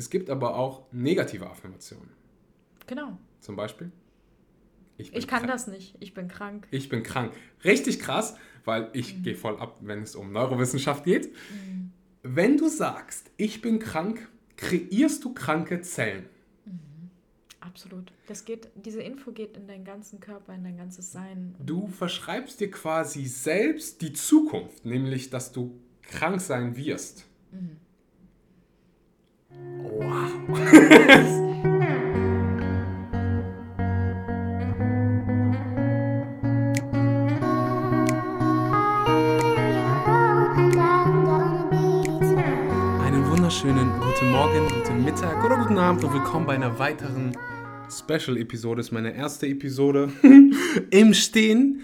Es gibt aber auch negative Affirmationen. Genau. Zum Beispiel? Ich, ich kann das nicht. Ich bin krank. Ich bin krank. Richtig krass, weil ich mhm. gehe voll ab, wenn es um Neurowissenschaft geht. Mhm. Wenn du sagst, ich bin krank, kreierst du kranke Zellen. Mhm. Absolut. Das geht, diese Info geht in deinen ganzen Körper, in dein ganzes Sein. Du verschreibst dir quasi selbst die Zukunft, nämlich dass du krank sein wirst. Mhm. Wow. wunderschönen guten Morgen, guten Mittag oder guten Abend und willkommen bei einer weiteren Special-Episode. Das ist meine erste Episode im Stehen.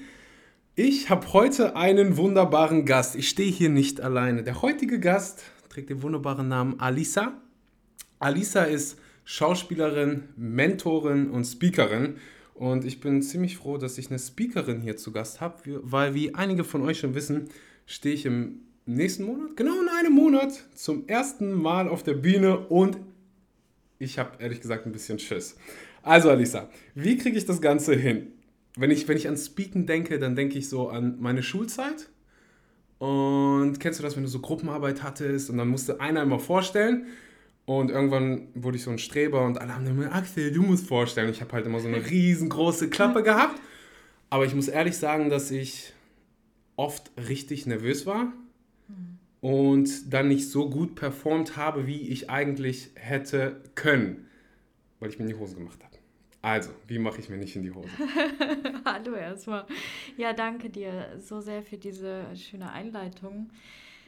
Ich habe heute einen wunderbaren Gast. Ich stehe hier nicht alleine. Der heutige Gast trägt den wunderbaren Namen Alisa. Alisa ist Schauspielerin, Mentorin und Speakerin. Und ich bin ziemlich froh, dass ich eine Speakerin hier zu Gast habe, weil wie einige von euch schon wissen, stehe ich im nächsten Monat, genau in einem Monat, zum ersten Mal auf der Bühne und ich habe ehrlich gesagt ein bisschen Schiss. Also Alisa, wie kriege ich das Ganze hin? Wenn ich, wenn ich an Speaken denke, dann denke ich so an meine Schulzeit. Und kennst du das, wenn du so Gruppenarbeit hattest und dann musste einer immer vorstellen und irgendwann wurde ich so ein Streber und alle haben immer, Axel, du musst vorstellen. Ich habe halt immer so eine riesengroße Klappe gehabt. Aber ich muss ehrlich sagen, dass ich oft richtig nervös war und dann nicht so gut performt habe, wie ich eigentlich hätte können, weil ich mir in die Hose gemacht habe. Also, wie mache ich mir nicht in die Hose? Hallo erstmal. Ja, danke dir so sehr für diese schöne Einleitung.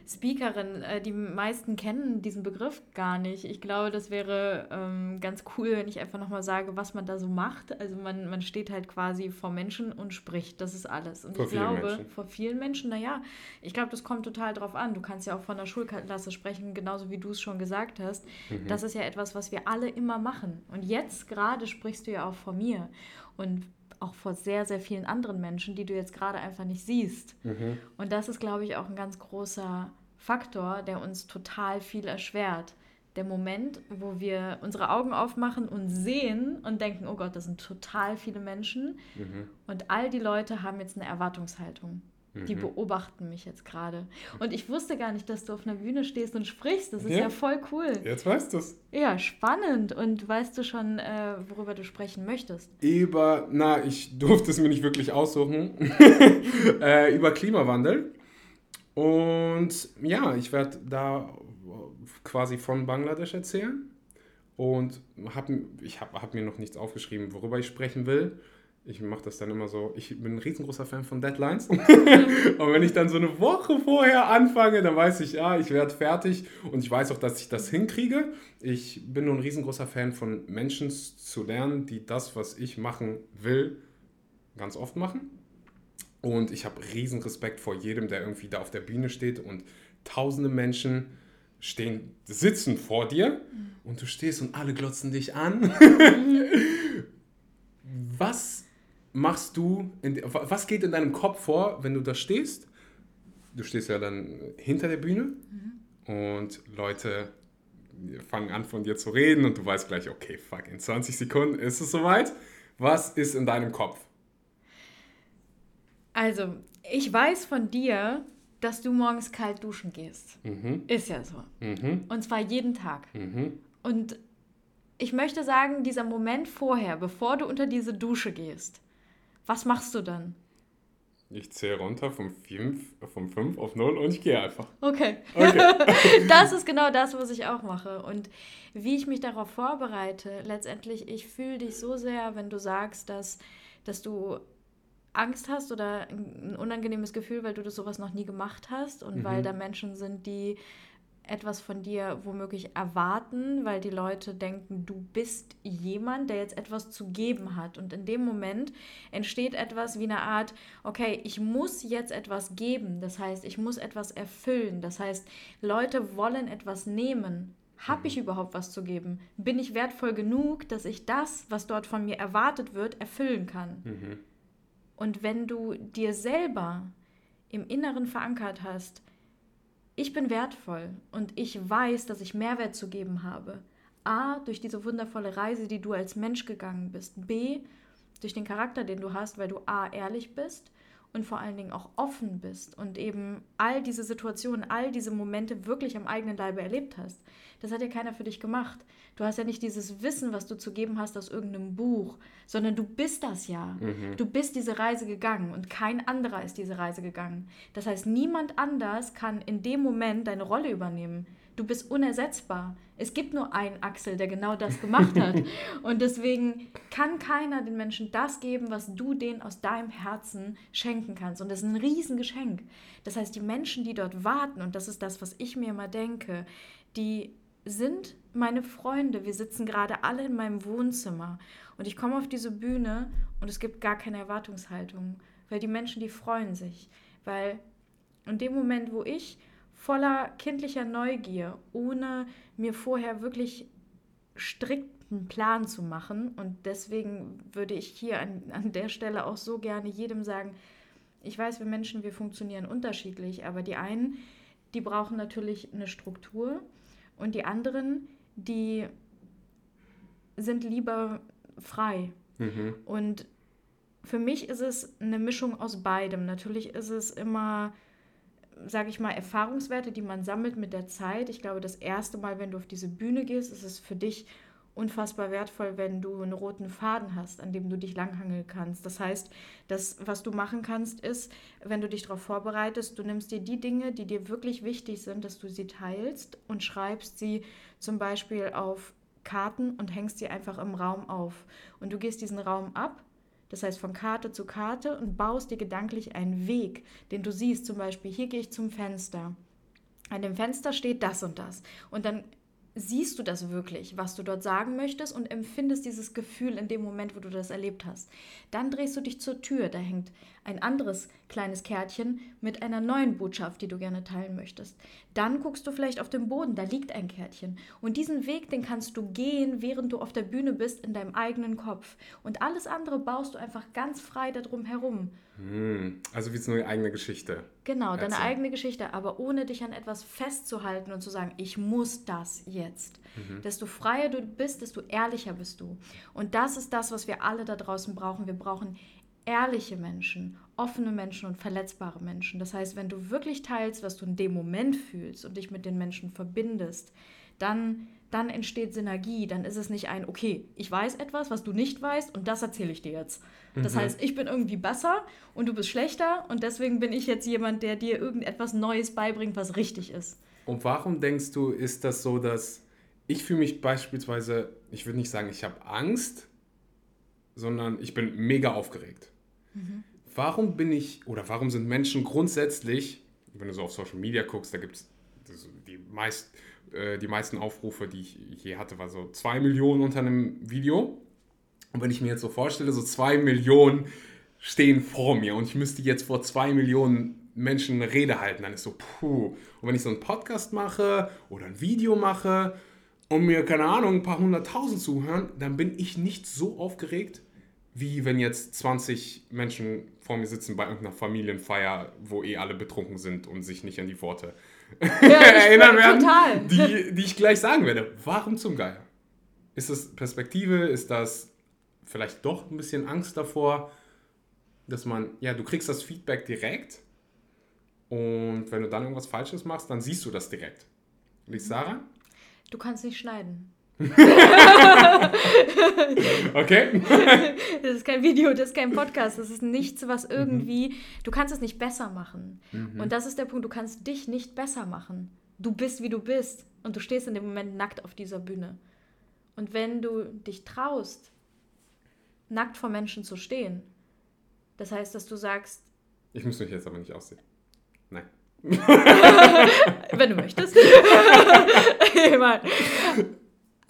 Speakerin. Äh, die meisten kennen diesen Begriff gar nicht. Ich glaube, das wäre ähm, ganz cool, wenn ich einfach nochmal sage, was man da so macht. Also man, man steht halt quasi vor Menschen und spricht. Das ist alles. Und vor ich glaube, Menschen. vor vielen Menschen, naja, ich glaube, das kommt total drauf an. Du kannst ja auch von der Schulklasse sprechen, genauso wie du es schon gesagt hast. Mhm. Das ist ja etwas, was wir alle immer machen. Und jetzt gerade sprichst du ja auch vor mir. Und auch vor sehr, sehr vielen anderen Menschen, die du jetzt gerade einfach nicht siehst. Mhm. Und das ist, glaube ich, auch ein ganz großer Faktor, der uns total viel erschwert. Der Moment, wo wir unsere Augen aufmachen und sehen und denken, oh Gott, das sind total viele Menschen. Mhm. Und all die Leute haben jetzt eine Erwartungshaltung. Die mhm. beobachten mich jetzt gerade. Und ich wusste gar nicht, dass du auf einer Bühne stehst und sprichst. Das ist ja, ja voll cool. Jetzt weißt du es. Ja, spannend. Und weißt du schon, äh, worüber du sprechen möchtest? Über, na, ich durfte es mir nicht wirklich aussuchen. äh, über Klimawandel. Und ja, ich werde da quasi von Bangladesch erzählen. Und hab, ich habe hab mir noch nichts aufgeschrieben, worüber ich sprechen will ich mache das dann immer so, ich bin ein riesengroßer Fan von Deadlines. und wenn ich dann so eine Woche vorher anfange, dann weiß ich, ja, ich werde fertig und ich weiß auch, dass ich das hinkriege. Ich bin nur ein riesengroßer Fan von Menschen zu lernen, die das, was ich machen will, ganz oft machen. Und ich habe riesen Respekt vor jedem, der irgendwie da auf der Bühne steht und tausende Menschen stehen, sitzen vor dir und du stehst und alle glotzen dich an. was machst du, in, was geht in deinem Kopf vor, wenn du da stehst? Du stehst ja dann hinter der Bühne mhm. und Leute fangen an von dir zu reden und du weißt gleich, okay, fuck, in 20 Sekunden ist es soweit. Was ist in deinem Kopf? Also, ich weiß von dir, dass du morgens kalt duschen gehst. Mhm. Ist ja so. Mhm. Und zwar jeden Tag. Mhm. Und ich möchte sagen, dieser Moment vorher, bevor du unter diese Dusche gehst, was machst du dann? Ich zähle runter vom 5, vom 5 auf 0 und ich gehe einfach. Okay. okay. das ist genau das, was ich auch mache. Und wie ich mich darauf vorbereite, letztendlich, ich fühle dich so sehr, wenn du sagst, dass, dass du Angst hast oder ein unangenehmes Gefühl, weil du das sowas noch nie gemacht hast und mhm. weil da Menschen sind, die etwas von dir womöglich erwarten, weil die Leute denken, du bist jemand, der jetzt etwas zu geben hat. Und in dem Moment entsteht etwas wie eine Art, okay, ich muss jetzt etwas geben. Das heißt, ich muss etwas erfüllen. Das heißt, Leute wollen etwas nehmen. Habe ich mhm. überhaupt was zu geben? Bin ich wertvoll genug, dass ich das, was dort von mir erwartet wird, erfüllen kann? Mhm. Und wenn du dir selber im Inneren verankert hast, ich bin wertvoll und ich weiß, dass ich Mehrwert zu geben habe. A, durch diese wundervolle Reise, die du als Mensch gegangen bist. B, durch den Charakter, den du hast, weil du A, ehrlich bist und vor allen Dingen auch offen bist und eben all diese Situationen, all diese Momente wirklich am eigenen Leibe erlebt hast. Das hat ja keiner für dich gemacht. Du hast ja nicht dieses Wissen, was du zu geben hast aus irgendeinem Buch, sondern du bist das ja. Mhm. Du bist diese Reise gegangen und kein anderer ist diese Reise gegangen. Das heißt, niemand anders kann in dem Moment deine Rolle übernehmen. Du bist unersetzbar. Es gibt nur einen Axel, der genau das gemacht hat. Und deswegen kann keiner den Menschen das geben, was du denen aus deinem Herzen schenken kannst. Und das ist ein Riesengeschenk. Das heißt, die Menschen, die dort warten, und das ist das, was ich mir immer denke, die sind meine Freunde. Wir sitzen gerade alle in meinem Wohnzimmer. Und ich komme auf diese Bühne und es gibt gar keine Erwartungshaltung. Weil die Menschen, die freuen sich. Weil in dem Moment, wo ich voller kindlicher Neugier, ohne mir vorher wirklich strikten Plan zu machen. Und deswegen würde ich hier an, an der Stelle auch so gerne jedem sagen, ich weiß, wir Menschen, wir funktionieren unterschiedlich, aber die einen, die brauchen natürlich eine Struktur und die anderen, die sind lieber frei. Mhm. Und für mich ist es eine Mischung aus beidem. Natürlich ist es immer sage ich mal, Erfahrungswerte, die man sammelt mit der Zeit. Ich glaube, das erste Mal, wenn du auf diese Bühne gehst, ist es für dich unfassbar wertvoll, wenn du einen roten Faden hast, an dem du dich langhangeln kannst. Das heißt, das, was du machen kannst, ist, wenn du dich darauf vorbereitest, du nimmst dir die Dinge, die dir wirklich wichtig sind, dass du sie teilst und schreibst sie zum Beispiel auf Karten und hängst sie einfach im Raum auf. Und du gehst diesen Raum ab das heißt von Karte zu Karte und baust dir gedanklich einen Weg, den du siehst. Zum Beispiel, hier gehe ich zum Fenster. An dem Fenster steht das und das. Und dann siehst du das wirklich, was du dort sagen möchtest und empfindest dieses Gefühl in dem Moment, wo du das erlebt hast. Dann drehst du dich zur Tür, da hängt ein anderes kleines Kärtchen mit einer neuen Botschaft, die du gerne teilen möchtest. Dann guckst du vielleicht auf den Boden, da liegt ein Kärtchen. Und diesen Weg, den kannst du gehen, während du auf der Bühne bist, in deinem eigenen Kopf. Und alles andere baust du einfach ganz frei darum herum. Hm, also wie so eine eigene Geschichte. Genau, deine Erzähl. eigene Geschichte, aber ohne dich an etwas festzuhalten und zu sagen, ich muss das jetzt. Mhm. Desto freier du bist, desto ehrlicher bist du. Und das ist das, was wir alle da draußen brauchen. Wir brauchen ehrliche Menschen, offene Menschen und verletzbare Menschen. Das heißt, wenn du wirklich teilst, was du in dem Moment fühlst und dich mit den Menschen verbindest, dann, dann entsteht Synergie. Dann ist es nicht ein, okay, ich weiß etwas, was du nicht weißt und das erzähle ich dir jetzt. Das mhm. heißt, ich bin irgendwie besser und du bist schlechter und deswegen bin ich jetzt jemand, der dir irgendetwas Neues beibringt, was richtig ist. Und warum denkst du, ist das so, dass ich fühle mich beispielsweise, ich würde nicht sagen, ich habe Angst, sondern ich bin mega aufgeregt. Mhm. Warum bin ich oder warum sind Menschen grundsätzlich, wenn du so auf Social Media guckst, da gibt es die, meist, äh, die meisten Aufrufe, die ich je hatte, war so 2 Millionen unter einem Video. Und wenn ich mir jetzt so vorstelle, so 2 Millionen stehen vor mir und ich müsste jetzt vor 2 Millionen Menschen eine Rede halten, dann ist so, puh. Und wenn ich so einen Podcast mache oder ein Video mache und mir, keine Ahnung, ein paar hunderttausend zuhören, dann bin ich nicht so aufgeregt, wie wenn jetzt 20 Menschen vor mir sitzen bei irgendeiner Familienfeier, wo eh alle betrunken sind und sich nicht an die Worte ja, erinnern werden, total. Die, die ich gleich sagen werde. Warum zum Geier? Ist das Perspektive? Ist das vielleicht doch ein bisschen Angst davor, dass man, ja, du kriegst das Feedback direkt und wenn du dann irgendwas Falsches machst, dann siehst du das direkt. Liegt Sarah? Du kannst nicht schneiden. okay. das ist kein Video, das ist kein Podcast, das ist nichts, was mhm. irgendwie. Mhm. Du kannst es nicht besser machen. Mhm. Und das ist der Punkt, du kannst dich nicht besser machen. Du bist, wie du bist. Und du stehst in dem Moment nackt auf dieser Bühne. Und wenn du dich traust, nackt vor Menschen zu stehen, das heißt, dass du sagst. Ich muss mich jetzt aber nicht aussehen. Nein. wenn du möchtest.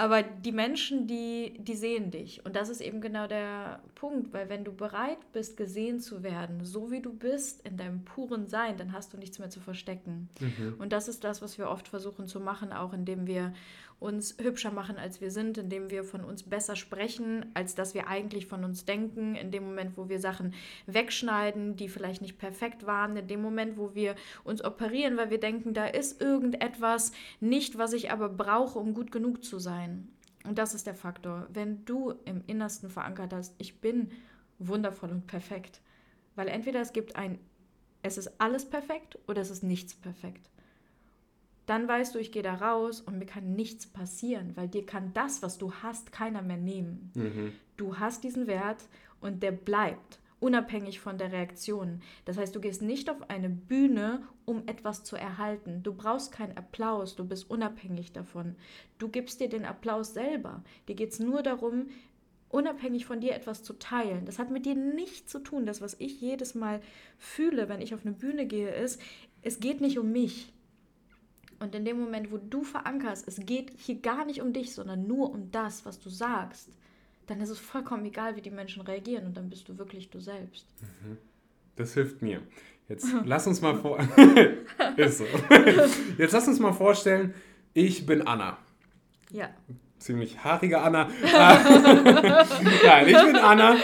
Aber die Menschen, die, die sehen dich. Und das ist eben genau der Punkt, weil wenn du bereit bist, gesehen zu werden, so wie du bist, in deinem puren Sein, dann hast du nichts mehr zu verstecken. Mhm. Und das ist das, was wir oft versuchen zu machen, auch indem wir uns hübscher machen, als wir sind, indem wir von uns besser sprechen, als dass wir eigentlich von uns denken, in dem Moment, wo wir Sachen wegschneiden, die vielleicht nicht perfekt waren, in dem Moment, wo wir uns operieren, weil wir denken, da ist irgendetwas nicht, was ich aber brauche, um gut genug zu sein. Und das ist der Faktor. Wenn du im Innersten verankert hast, ich bin wundervoll und perfekt. Weil entweder es gibt ein, es ist alles perfekt oder es ist nichts perfekt. Dann weißt du, ich gehe da raus und mir kann nichts passieren, weil dir kann das, was du hast, keiner mehr nehmen. Mhm. Du hast diesen Wert und der bleibt unabhängig von der Reaktion. Das heißt, du gehst nicht auf eine Bühne, um etwas zu erhalten. Du brauchst keinen Applaus, du bist unabhängig davon. Du gibst dir den Applaus selber. Dir geht es nur darum, unabhängig von dir etwas zu teilen. Das hat mit dir nichts zu tun. Das, was ich jedes Mal fühle, wenn ich auf eine Bühne gehe, ist, es geht nicht um mich. Und in dem Moment, wo du verankerst, es geht hier gar nicht um dich, sondern nur um das, was du sagst, dann ist es vollkommen egal, wie die Menschen reagieren und dann bist du wirklich du selbst. Mhm. Das hilft mir. Jetzt lass uns mal vor ist so. Jetzt lass uns mal vorstellen, ich bin Anna. Ja. Ziemlich haarige Anna. Nein, ich bin Anna.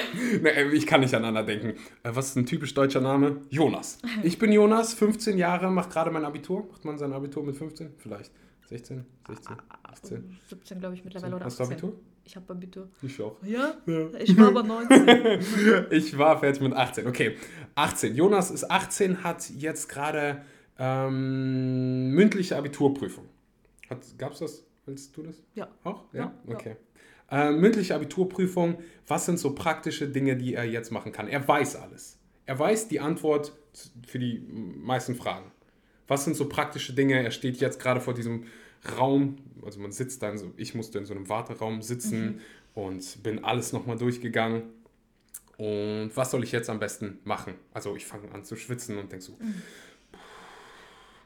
Ich kann nicht an Anna denken. Äh, was ist ein typisch deutscher Name? Jonas. Ich bin Jonas, 15 Jahre, mache gerade mein Abitur. Macht man sein Abitur mit 15? Vielleicht. 16, 16, 18? 17, glaube ich, mittlerweile. Oder Hast du Abitur? Ich habe Abitur. Ich auch. Ja? ja? Ich war aber 19. ich war fertig mit 18. Okay, 18. Jonas ist 18, hat jetzt gerade ähm, mündliche Abiturprüfung. Gab es das? Willst du das? Ja. Auch? Ja? ja okay. Ja. Äh, mündliche Abiturprüfung. Was sind so praktische Dinge, die er jetzt machen kann? Er weiß alles. Er weiß die Antwort für die meisten Fragen. Was sind so praktische Dinge? Er steht jetzt gerade vor diesem Raum, also man sitzt dann so, ich musste in so einem Warteraum sitzen mhm. und bin alles nochmal durchgegangen. Und was soll ich jetzt am besten machen? Also ich fange an zu schwitzen und denke so, mhm.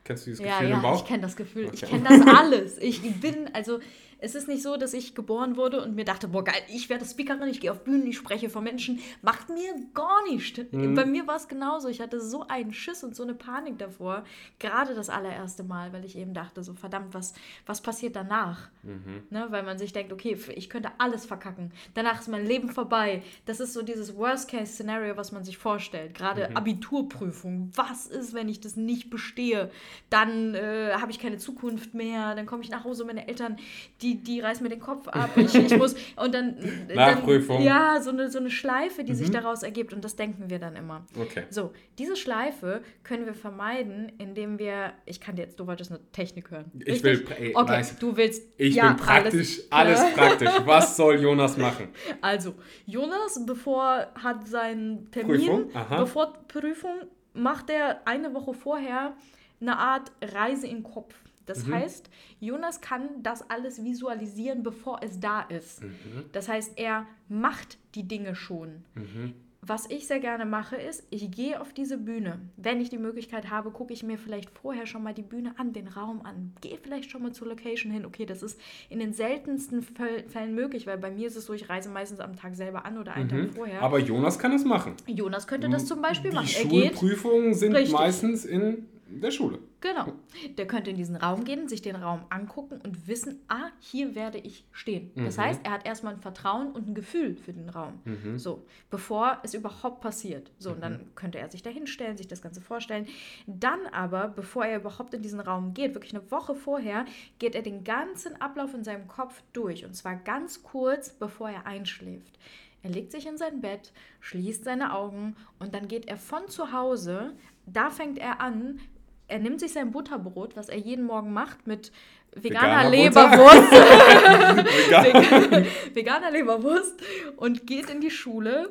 Kennst du dieses ja, Gefühl ja, im Bauch? ich kenne das Gefühl, okay. ich kenne das alles. Ich bin, also es ist nicht so, dass ich geboren wurde und mir dachte, boah geil, ich werde Speakerin, ich gehe auf Bühnen, ich spreche vor Menschen. Macht mir gar nichts. Mhm. Bei mir war es genauso. Ich hatte so einen Schiss und so eine Panik davor. Gerade das allererste Mal, weil ich eben dachte, so verdammt, was, was passiert danach? Mhm. Ne, weil man sich denkt, okay, ich könnte alles verkacken. Danach ist mein Leben vorbei. Das ist so dieses Worst-Case-Szenario, was man sich vorstellt. Gerade mhm. Abiturprüfung. Was ist, wenn ich das nicht bestehe? Dann äh, habe ich keine Zukunft mehr. Dann komme ich nach Hause, meine Eltern, die die, die reißt mir den Kopf ab. Ich, ich muss, und dann. Nachprüfung. Dann, ja, so eine, so eine Schleife, die mhm. sich daraus ergibt. Und das denken wir dann immer. Okay. So, diese Schleife können wir vermeiden, indem wir. Ich kann dir jetzt, du wolltest eine Technik hören. Ich will. Ey, okay, weiß, du willst. Ich ja, bin praktisch, alles, alles praktisch. Was soll Jonas machen? Also, Jonas, bevor hat seinen Termin, Prüfung? bevor Prüfung, macht er eine Woche vorher eine Art Reise im Kopf. Das mhm. heißt, Jonas kann das alles visualisieren, bevor es da ist. Mhm. Das heißt, er macht die Dinge schon. Mhm. Was ich sehr gerne mache, ist, ich gehe auf diese Bühne. Wenn ich die Möglichkeit habe, gucke ich mir vielleicht vorher schon mal die Bühne an, den Raum an. Gehe vielleicht schon mal zur Location hin. Okay, das ist in den seltensten Fällen möglich, weil bei mir ist es so, ich reise meistens am Tag selber an oder einen mhm. Tag vorher. Aber Jonas kann es machen. Jonas könnte das zum Beispiel die machen. Die Schulprüfungen sind richtig. meistens in der Schule. Genau. Der könnte in diesen Raum gehen, sich den Raum angucken und wissen, ah, hier werde ich stehen. Das mhm. heißt, er hat erstmal ein Vertrauen und ein Gefühl für den Raum. Mhm. So, bevor es überhaupt passiert. So, mhm. und dann mhm. könnte er sich da hinstellen, sich das Ganze vorstellen. Dann aber, bevor er überhaupt in diesen Raum geht, wirklich eine Woche vorher, geht er den ganzen Ablauf in seinem Kopf durch. Und zwar ganz kurz, bevor er einschläft. Er legt sich in sein Bett, schließt seine Augen und dann geht er von zu Hause, da fängt er an, er nimmt sich sein Butterbrot, was er jeden Morgen macht, mit veganer, veganer Leberwurst. Vegan. veganer Leberwurst und geht in die Schule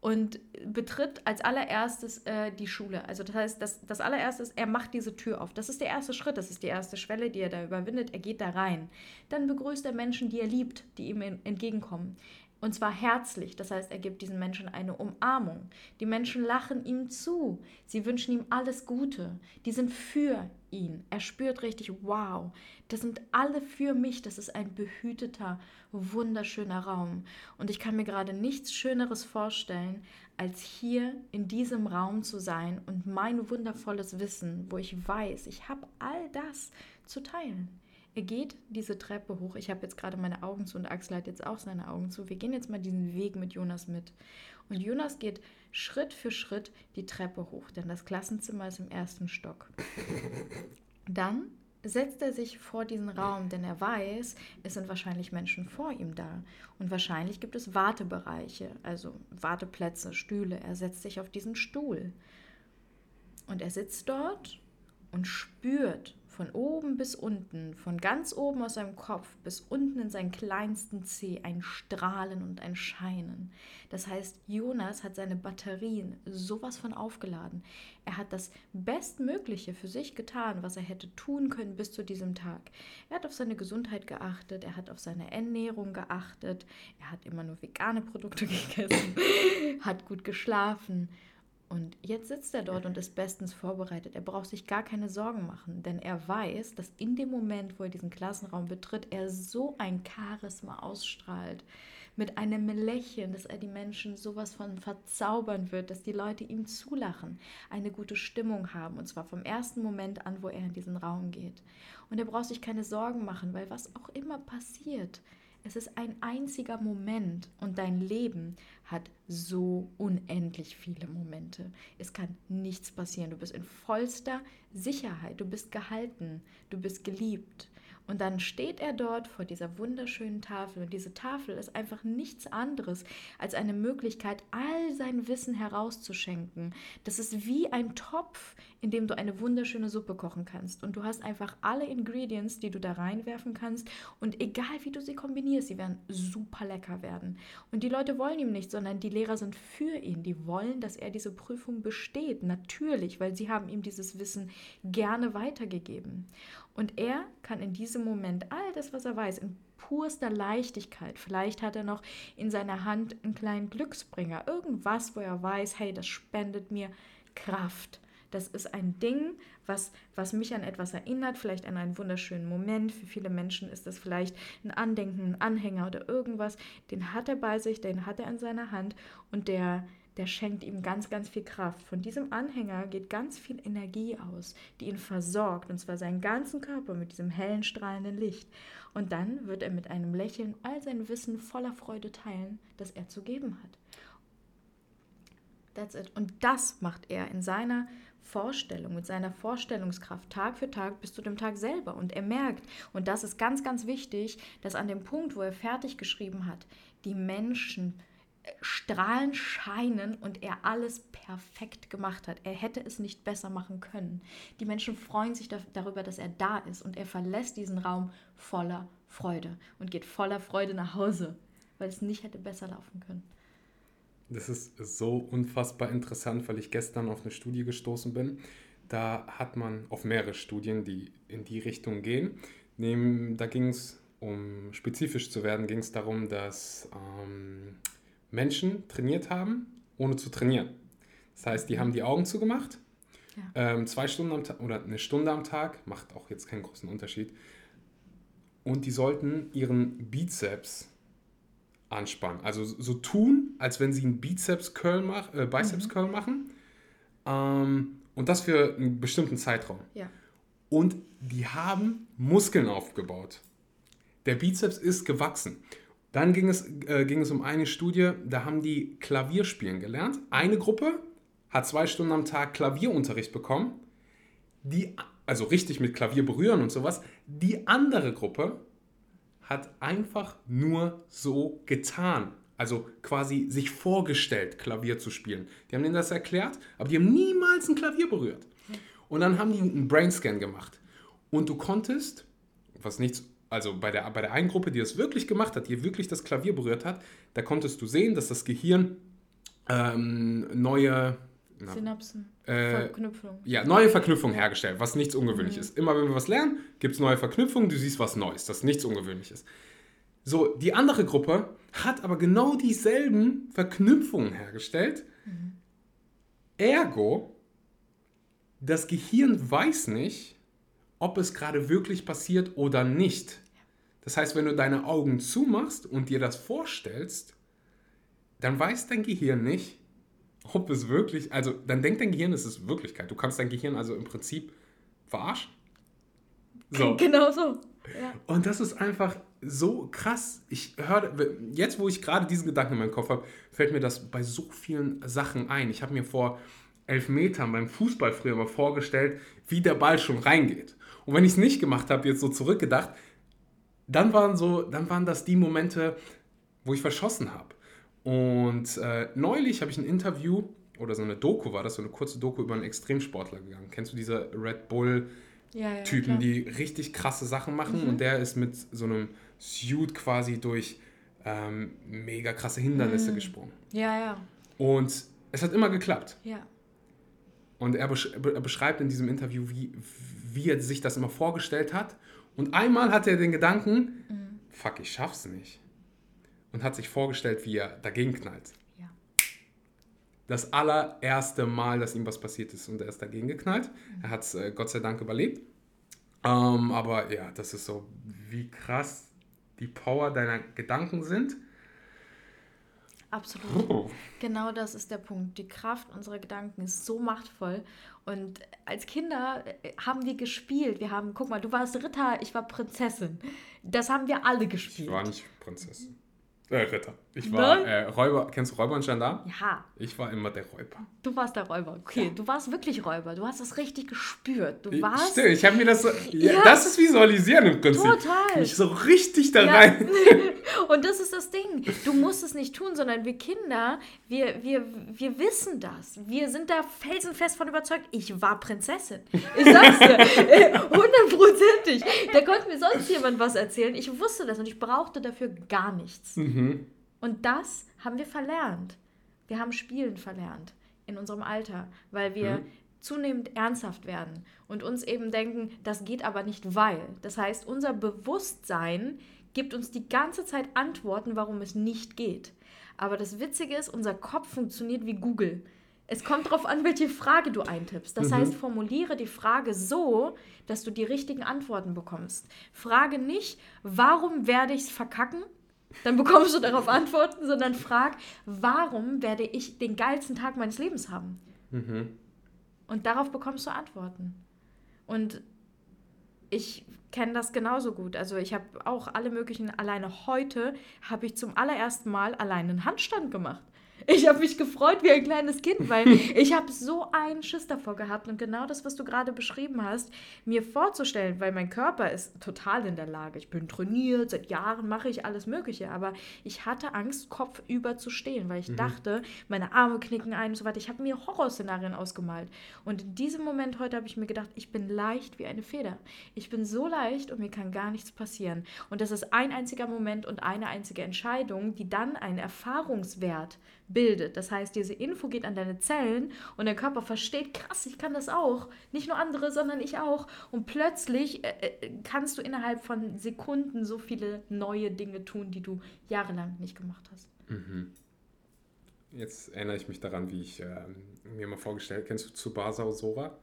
und betritt als allererstes äh, die Schule. Also das heißt, das, das allererste ist, er macht diese Tür auf. Das ist der erste Schritt, das ist die erste Schwelle, die er da überwindet. Er geht da rein. Dann begrüßt er Menschen, die er liebt, die ihm entgegenkommen. Und zwar herzlich, das heißt, er gibt diesen Menschen eine Umarmung. Die Menschen lachen ihm zu, sie wünschen ihm alles Gute, die sind für ihn. Er spürt richtig, wow, das sind alle für mich, das ist ein behüteter, wunderschöner Raum. Und ich kann mir gerade nichts Schöneres vorstellen, als hier in diesem Raum zu sein und mein wundervolles Wissen, wo ich weiß, ich habe all das zu teilen. Er geht diese Treppe hoch. Ich habe jetzt gerade meine Augen zu und Axel hat jetzt auch seine Augen zu. Wir gehen jetzt mal diesen Weg mit Jonas mit. Und Jonas geht Schritt für Schritt die Treppe hoch, denn das Klassenzimmer ist im ersten Stock. Dann setzt er sich vor diesen Raum, denn er weiß, es sind wahrscheinlich Menschen vor ihm da. Und wahrscheinlich gibt es Wartebereiche, also Warteplätze, Stühle. Er setzt sich auf diesen Stuhl. Und er sitzt dort und spürt von oben bis unten, von ganz oben aus seinem Kopf bis unten in seinen kleinsten Zeh ein Strahlen und ein Scheinen. Das heißt, Jonas hat seine Batterien sowas von aufgeladen. Er hat das Bestmögliche für sich getan, was er hätte tun können bis zu diesem Tag. Er hat auf seine Gesundheit geachtet, er hat auf seine Ernährung geachtet, er hat immer nur vegane Produkte gegessen, hat gut geschlafen und jetzt sitzt er dort und ist bestens vorbereitet. Er braucht sich gar keine Sorgen machen, denn er weiß, dass in dem Moment, wo er diesen Klassenraum betritt, er so ein Charisma ausstrahlt, mit einem Lächeln, dass er die Menschen sowas von verzaubern wird, dass die Leute ihm zulachen, eine gute Stimmung haben, und zwar vom ersten Moment an, wo er in diesen Raum geht. Und er braucht sich keine Sorgen machen, weil was auch immer passiert, es ist ein einziger Moment und dein Leben hat so unendlich viele Momente. Es kann nichts passieren. Du bist in vollster Sicherheit. Du bist gehalten. Du bist geliebt. Und dann steht er dort vor dieser wunderschönen Tafel. Und diese Tafel ist einfach nichts anderes als eine Möglichkeit, all sein Wissen herauszuschenken. Das ist wie ein Topf, in dem du eine wunderschöne Suppe kochen kannst. Und du hast einfach alle Ingredients, die du da reinwerfen kannst. Und egal wie du sie kombinierst, sie werden super lecker werden. Und die Leute wollen ihm nicht, sondern die Lehrer sind für ihn. Die wollen, dass er diese Prüfung besteht. Natürlich, weil sie haben ihm dieses Wissen gerne weitergegeben. Und er kann in diesem Moment all das, was er weiß, in purster Leichtigkeit, vielleicht hat er noch in seiner Hand einen kleinen Glücksbringer, irgendwas, wo er weiß, hey, das spendet mir Kraft. Das ist ein Ding, was, was mich an etwas erinnert, vielleicht an einen wunderschönen Moment. Für viele Menschen ist das vielleicht ein Andenken, ein Anhänger oder irgendwas. Den hat er bei sich, den hat er in seiner Hand und der, der schenkt ihm ganz, ganz viel Kraft. Von diesem Anhänger geht ganz viel Energie aus, die ihn versorgt, und zwar seinen ganzen Körper mit diesem hellen, strahlenden Licht. Und dann wird er mit einem Lächeln all sein Wissen voller Freude teilen, das er zu geben hat. That's it. Und das macht er in seiner Vorstellung, mit seiner Vorstellungskraft Tag für Tag bis zu dem Tag selber. Und er merkt, und das ist ganz, ganz wichtig, dass an dem Punkt, wo er fertig geschrieben hat, die Menschen Strahlen scheinen und er alles perfekt gemacht hat. Er hätte es nicht besser machen können. Die Menschen freuen sich darüber, dass er da ist und er verlässt diesen Raum voller Freude und geht voller Freude nach Hause, weil es nicht hätte besser laufen können. Das ist so unfassbar interessant, weil ich gestern auf eine Studie gestoßen bin. Da hat man auf mehrere Studien, die in die Richtung gehen. da ging es, um spezifisch zu werden, ging es darum, dass ähm, Menschen trainiert haben, ohne zu trainieren. Das heißt, die haben die Augen zugemacht, ja. ähm, zwei Stunden am Tag oder eine Stunde am Tag, macht auch jetzt keinen großen Unterschied. Und die sollten ihren Bizeps anspannen. Also so tun, als wenn sie einen Bizeps-Curl mach, äh, Biceps-Curl mhm. machen. Ähm, und das für einen bestimmten Zeitraum. Ja. Und die haben Muskeln aufgebaut. Der Bizeps ist gewachsen. Dann ging es, äh, ging es um eine Studie, da haben die Klavierspielen gelernt. Eine Gruppe hat zwei Stunden am Tag Klavierunterricht bekommen, die, also richtig mit Klavier berühren und sowas. Die andere Gruppe hat einfach nur so getan. Also quasi sich vorgestellt, Klavier zu spielen. Die haben denen das erklärt, aber die haben niemals ein Klavier berührt. Und dann haben die einen Brainscan gemacht. Und du konntest, was nichts also bei der, bei der einen Gruppe, die das wirklich gemacht hat, die wirklich das Klavier berührt hat, da konntest du sehen, dass das Gehirn ähm, neue na, Synapsen, äh, Verknüpfung. Ja, neue Verknüpfungen hergestellt, was nichts Ungewöhnliches mhm. ist. Immer wenn wir was lernen, gibt es neue Verknüpfungen, du siehst was Neues, das nichts Ungewöhnliches. So, die andere Gruppe hat aber genau dieselben Verknüpfungen hergestellt. Mhm. Ergo, das Gehirn weiß nicht, ob es gerade wirklich passiert oder nicht. Das heißt, wenn du deine Augen zumachst und dir das vorstellst, dann weiß dein Gehirn nicht, ob es wirklich, also dann denkt dein Gehirn, es ist Wirklichkeit. Du kannst dein Gehirn also im Prinzip verarschen. So. Genau so. Ja. Und das ist einfach so krass. Ich höre, jetzt wo ich gerade diesen Gedanken in meinem Kopf habe, fällt mir das bei so vielen Sachen ein. Ich habe mir vor elf Metern beim Fußball früher mal vorgestellt, wie der Ball schon reingeht. Und wenn ich es nicht gemacht habe, jetzt so zurückgedacht, dann waren so, dann waren das die Momente, wo ich verschossen habe. Und äh, neulich habe ich ein Interview oder so eine Doku war das, so eine kurze Doku über einen Extremsportler gegangen. Kennst du diese Red Bull Ja, ja, Typen, klar. die richtig krasse Sachen machen Mhm. und der ist mit so einem Suit quasi durch ähm, mega krasse Hindernisse Mhm. gesprungen. Ja, ja, Und es hat immer geklappt. ja. Und er, besch er beschreibt in diesem Interview, wie, wie er sich das immer vorgestellt hat. Und einmal hatte er den Gedanken, Mhm. fuck, ich schaff's nicht. Und hat sich vorgestellt, wie er dagegen knallt. Ja. Das allererste Mal, dass ihm was passiert ist und er ist dagegen geknallt. Mhm. Er hat es äh, Gott sei Dank überlebt. Ähm, aber ja, das ist so, wie krass die Power deiner Gedanken sind. Absolut. Oh. Genau das ist der Punkt. Die Kraft unserer Gedanken ist so machtvoll. Und als Kinder äh, haben wir gespielt. Wir haben, guck mal, du warst Ritter, ich war Prinzessin. Das haben wir alle Ich gespielt. war nicht Prinzessin. Äh, Ritter. Ich war Ne? äh, Räuber. Kennst du Räuber und Gendarm? Ja, Ich war immer der Räuber. du warst der Räuber. Okay, du warst wirklich Räuber. Du hast das richtig gespürt. Du warst. Stimmt, ich habe mir das so. Ja, Ja. Das ist Visualisieren im Prinzip. Total. Mich so richtig da Ja. rein. Und das ist das Ding. Du musst es nicht tun, sondern wir Kinder, wir, wir, wir wissen das. Wir sind da felsenfest von überzeugt. Ich war Prinzessin. Ich sag's dir. Hundertprozentig. Da konnte mir sonst jemand was erzählen. Ich wusste das und ich brauchte dafür gar nichts. Mhm. Und das haben wir verlernt. Wir haben Spielen verlernt in unserem Alter, weil wir Mhm. zunehmend ernsthaft werden und uns eben denken, das geht aber nicht, weil. Das heißt, unser Bewusstsein gibt uns die ganze Zeit Antworten, warum es nicht geht. Aber das Witzige ist, unser Kopf funktioniert wie Google. Es kommt darauf an, welche Frage du eintippst. Das Mhm. heißt, formuliere die Frage so, dass du die richtigen Antworten bekommst. Frage nicht, warum werde ich es verkacken? Dann bekommst du darauf Antworten, sondern frag, warum werde ich den geilsten Tag meines Lebens haben? Mhm. Und darauf bekommst du Antworten. Und ich kenne das genauso gut. Also ich habe auch alle möglichen, alleine heute habe ich zum allerersten Mal alleine einen Handstand gemacht. Ich habe mich gefreut wie ein kleines Kind, weil ich habe so einen Schiss davor gehabt und genau das, was du gerade beschrieben hast, mir vorzustellen, weil mein Körper ist total in der Lage. Ich bin trainiert, seit Jahren mache ich alles Mögliche, aber ich hatte Angst, kopfüber zu stehen, weil ich dachte, meine Arme knicken ein und so weiter. Ich habe mir Horrorszenarien ausgemalt. Und in diesem Moment heute habe ich mir gedacht, ich bin leicht wie eine Feder. Ich bin so leicht und mir kann gar nichts passieren. Und das ist ein einziger Moment und eine einzige Entscheidung, die dann einen Erfahrungswert bildet. Das heißt, diese Info geht an deine Zellen und der Körper versteht, krass, ich kann das auch. Nicht nur andere, sondern ich auch. Und plötzlich äh, äh, kannst du innerhalb von Sekunden so viele neue Dinge tun, die du jahrelang nicht gemacht hast. Jetzt erinnere ich mich daran, wie ich ähm, mir mal vorgestellt kennst du Tsubasa Ozora?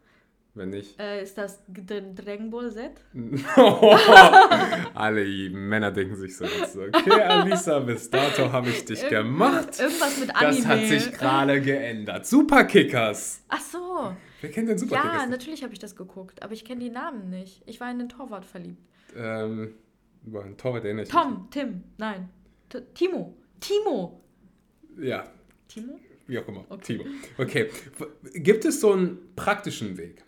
Wenn nicht. Äh, ist das Dragon Ball Z? Alle Männer denken sich so jetzt, okay, Alisa, bis dato habe ich dich gemacht. Irgendwas mit Anime. Das hat sich gerade geändert. Superkickers. Ach so. Wer kennt denn Ja, Superkickers? nicht? natürlich habe ich das geguckt, aber ich kenne die Namen nicht. Ich war in den Torwart verliebt. Ähm, über einen Torwart erinnere ich Tom, Tim, nein. T Timo. Timo. Ja, Timo? wie auch immer. Okay. Timo. Okay. Gibt es so einen praktischen Weg,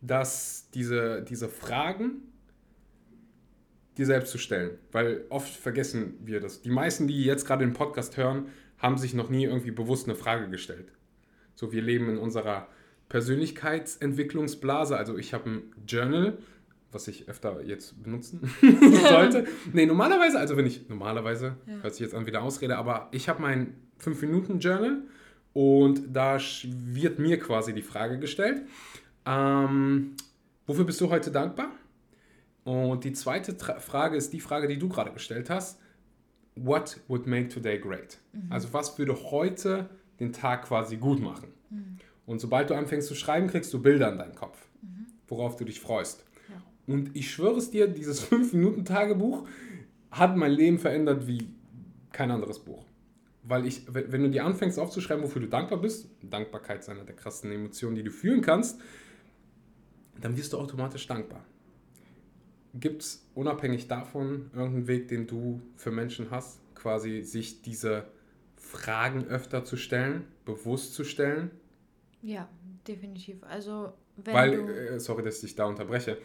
dass diese, diese Fragen dir selbst zu stellen? Weil oft vergessen wir das. Die meisten, die jetzt gerade den Podcast hören, haben sich noch nie irgendwie bewusst eine Frage gestellt. So, wir leben in unserer Persönlichkeitsentwicklungsblase. Also ich habe ein Journal, was ich öfter jetzt benutzen sollte. Nee, normalerweise, also wenn ich, normalerweise, Ja. hört sich jetzt an wie eine Ausrede, aber ich habe mein 5-Minuten-Journal und da wird mir quasi die Frage gestellt, ähm, wofür bist du heute dankbar? Und die zweite Tra Frage ist die Frage, die du gerade gestellt hast. What would make today great? Also was würde heute den Tag quasi gut machen? Und sobald du anfängst zu schreiben, kriegst du Bilder in deinen Kopf, worauf du dich freust. Ja. Und ich schwöre es dir, dieses 5-Minuten-Tagebuch hat mein Leben verändert wie kein anderes Buch. Weil ich, wenn wenn du dir anfängst aufzuschreiben, wofür du dankbar bist, Dankbarkeit ist eine der krassen Emotionen, die du fühlen kannst, dann wirst du automatisch dankbar. Gibt es unabhängig davon irgendeinen Weg, den du für Menschen hast, quasi sich diese Fragen öfter zu stellen, bewusst zu stellen? Ja, definitiv. Also, wenn Weil, du. äh, sorry, dass ich dich da unterbreche,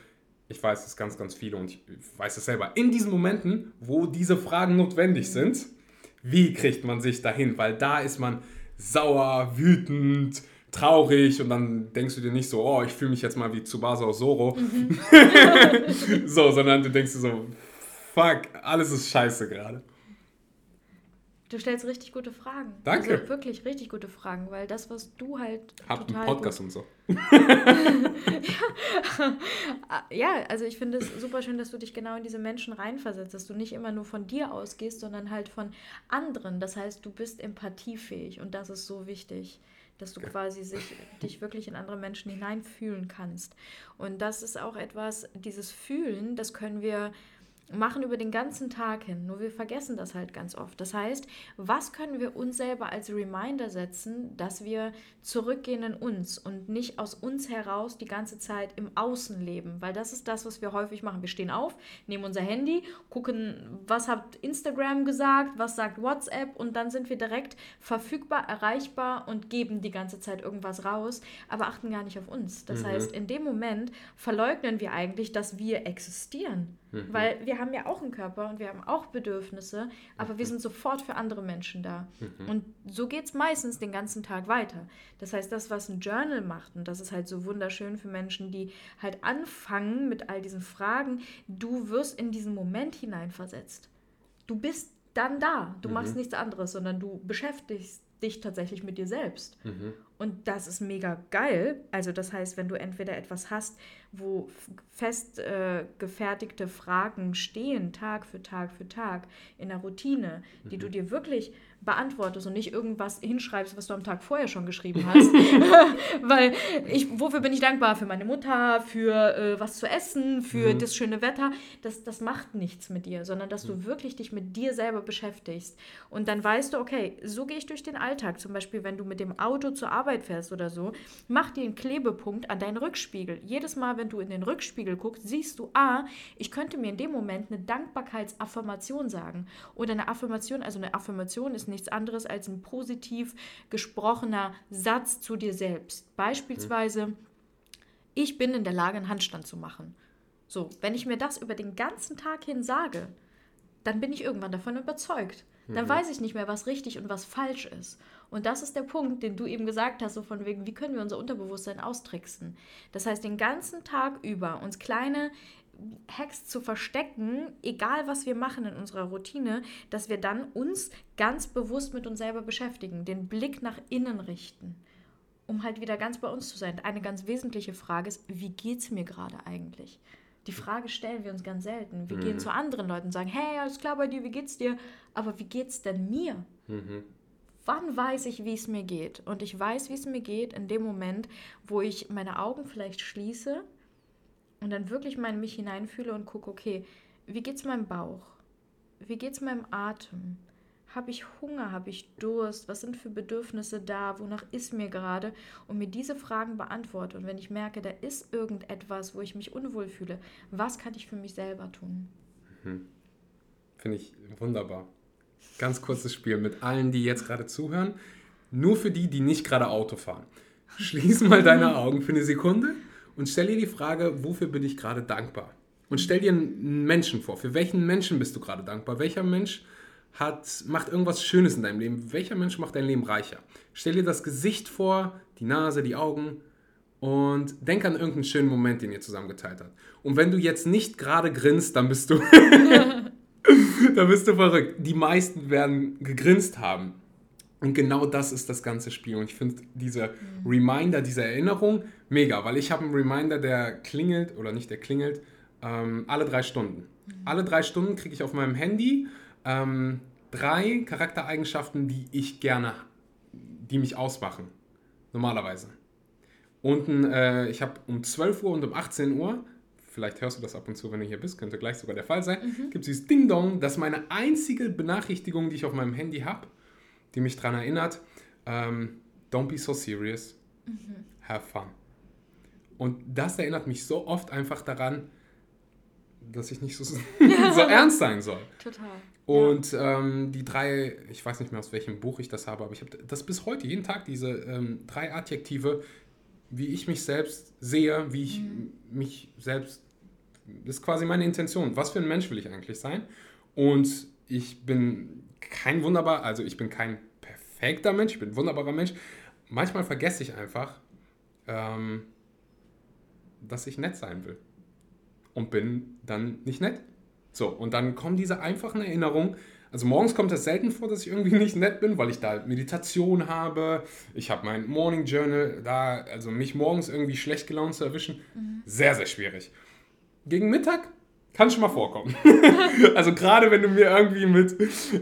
ich weiß es ganz, ganz viele und ich weiß es selber. In diesen Momenten, wo diese Fragen notwendig sind, wie kriegt man sich dahin? Weil da ist man sauer, wütend, traurig und dann denkst du dir nicht so, oh, ich fühle mich jetzt mal wie Tsubasa aus Zoro. Mhm. so, sondern du denkst dir so, fuck, alles ist scheiße gerade. Du stellst richtig gute Fragen. Danke. Also wirklich richtig gute Fragen, weil das, was du halt. Hab einen Podcast und so. ja, also ich finde es super schön, dass du dich genau in diese Menschen reinversetzt, dass du nicht immer nur von dir ausgehst, sondern halt von anderen. Das heißt, du bist empathiefähig und das ist so wichtig dass du quasi sich, dich wirklich in andere Menschen hineinfühlen kannst. Und das ist auch etwas, dieses Fühlen, das können wir machen über den ganzen Tag hin. Nur wir vergessen das halt ganz oft. Das heißt, was können wir uns selber als Reminder setzen, dass wir zurückgehen in uns und nicht aus uns heraus die ganze Zeit im Außen leben? Weil das ist das, was wir häufig machen. Wir stehen auf, nehmen unser Handy, gucken, was hat Instagram gesagt, was sagt WhatsApp und dann sind wir direkt verfügbar, erreichbar und geben die ganze Zeit irgendwas raus, aber achten gar nicht auf uns. Das mhm. heißt, in dem Moment verleugnen wir eigentlich, dass wir existieren. Mhm. Weil wir haben ja auch einen Körper und wir haben auch Bedürfnisse, aber mhm. wir sind sofort für andere Menschen da. Mhm. Und so geht es meistens den ganzen Tag weiter. Das heißt, das, was ein Journal macht, und das ist halt so wunderschön für Menschen, die halt anfangen mit all diesen Fragen, du wirst in diesen Moment hineinversetzt. Du bist dann da. Du machst mhm. nichts anderes, sondern du beschäftigst dich tatsächlich mit dir selbst. Mhm. Und das ist mega geil. Also das heißt, wenn du entweder etwas hast, wo fest äh, gefertigte Fragen stehen, Tag für Tag für Tag, in der Routine, die mhm. du dir wirklich beantwortest und nicht irgendwas hinschreibst, was du am Tag vorher schon geschrieben hast. Weil ich, wofür bin ich dankbar? Für meine Mutter, für äh, was zu essen, für mhm. das schöne Wetter. Das, das macht nichts mit dir, sondern dass du mhm. wirklich dich mit dir selber beschäftigst. Und dann weißt du, okay, so gehe ich durch den Alltag. Zum Beispiel, wenn du mit dem Auto zur Arbeit fährst oder so, mach dir einen Klebepunkt an deinen Rückspiegel. Jedes Mal, wenn du in den Rückspiegel guckst, siehst du, ah, ich könnte mir in dem Moment eine Dankbarkeitsaffirmation sagen. Oder eine Affirmation, also eine Affirmation ist nichts anderes als ein positiv gesprochener Satz zu dir selbst. Beispielsweise, mhm. ich bin in der Lage, einen Handstand zu machen. So, wenn ich mir das über den ganzen Tag hin sage, dann bin ich irgendwann davon überzeugt. Dann mhm. weiß ich nicht mehr, was richtig und was falsch ist. Und das ist der Punkt, den du eben gesagt hast, so von wegen, wie können wir unser Unterbewusstsein austricksen? Das heißt, den ganzen Tag über uns kleine Hacks zu verstecken, egal was wir machen in unserer Routine, dass wir dann uns ganz bewusst mit uns selber beschäftigen, den Blick nach innen richten, um halt wieder ganz bei uns zu sein. Eine ganz wesentliche Frage ist, wie geht es mir gerade eigentlich? Die Frage stellen wir uns ganz selten. Wir mhm. gehen zu anderen Leuten und sagen, hey, alles klar bei dir, wie geht's dir? Aber wie geht's denn mir? Mhm. Wann weiß ich, wie es mir geht? Und ich weiß, wie es mir geht in dem Moment, wo ich meine Augen vielleicht schließe und dann wirklich mal in mich hineinfühle und gucke, okay, wie geht es meinem Bauch? Wie geht es meinem Atem? Habe ich Hunger? Habe ich Durst? Was sind für Bedürfnisse da? Wonach ist mir gerade? Und mir diese Fragen beantworte. Und wenn ich merke, da ist irgendetwas, wo ich mich unwohl fühle, was kann ich für mich selber tun? Mhm. Finde ich wunderbar. Ganz kurzes Spiel mit allen, die jetzt gerade zuhören. Nur für die, die nicht gerade Auto fahren. Schließ mal deine Augen für eine Sekunde und stell dir die Frage, wofür bin ich gerade dankbar? Und stell dir einen Menschen vor. Für welchen Menschen bist du gerade dankbar? Welcher Mensch hat, macht irgendwas Schönes in deinem Leben? Welcher Mensch macht dein Leben reicher? Stell dir das Gesicht vor, die Nase, die Augen und denk an irgendeinen schönen Moment, den ihr zusammen geteilt habt. Und wenn du jetzt nicht gerade grinst, dann bist du, dann bist du verrückt. Die meisten werden gegrinst haben. Und genau das ist das ganze Spiel. Und ich finde diese Reminder, diese Erinnerung mega, weil ich habe einen Reminder, der klingelt, oder nicht der klingelt, ähm, alle drei Stunden. Mhm. Alle drei Stunden kriege ich auf meinem Handy ähm, drei Charaktereigenschaften, die ich gerne, die mich ausmachen. Normalerweise. Und äh, ich habe um 12 Uhr und um 18 Uhr, vielleicht hörst du das ab und zu, wenn du hier bist, könnte gleich sogar der Fall sein, mhm. gibt es dieses Ding-Dong, das ist meine einzige Benachrichtigung, die ich auf meinem Handy habe die mich daran erinnert, ähm, don't be so serious, mhm. have fun. Und das erinnert mich so oft einfach daran, dass ich nicht so, so ernst sein soll. Total. Und ja. ähm, die drei, ich weiß nicht mehr aus welchem Buch ich das habe, aber ich habe das bis heute, jeden Tag, diese ähm, drei Adjektive, wie ich mich selbst sehe, wie ich mhm. mich selbst das ist quasi meine Intention. Was für ein Mensch will ich eigentlich sein? Und ich bin kein wunderbar, also ich bin kein perfekter Mensch, ich bin ein wunderbarer Mensch. Manchmal vergesse ich einfach, ähm, dass ich nett sein will. Und bin dann nicht nett. So, und dann kommen diese einfachen Erinnerungen. Also morgens kommt es selten vor, dass ich irgendwie nicht nett bin, weil ich da Meditation habe. Ich habe mein Morning Journal da, also mich morgens irgendwie schlecht gelaunt zu erwischen, mhm. sehr, sehr schwierig. Gegen Mittag kann schon mal vorkommen. also gerade wenn du mir irgendwie mit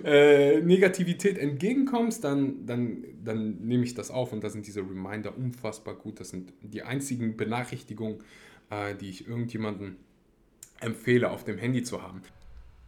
äh, Negativität entgegenkommst, dann, dann, dann nehme ich das auf und da sind diese Reminder unfassbar gut. Das sind die einzigen Benachrichtigungen, äh, die ich irgendjemandem empfehle, auf dem Handy zu haben.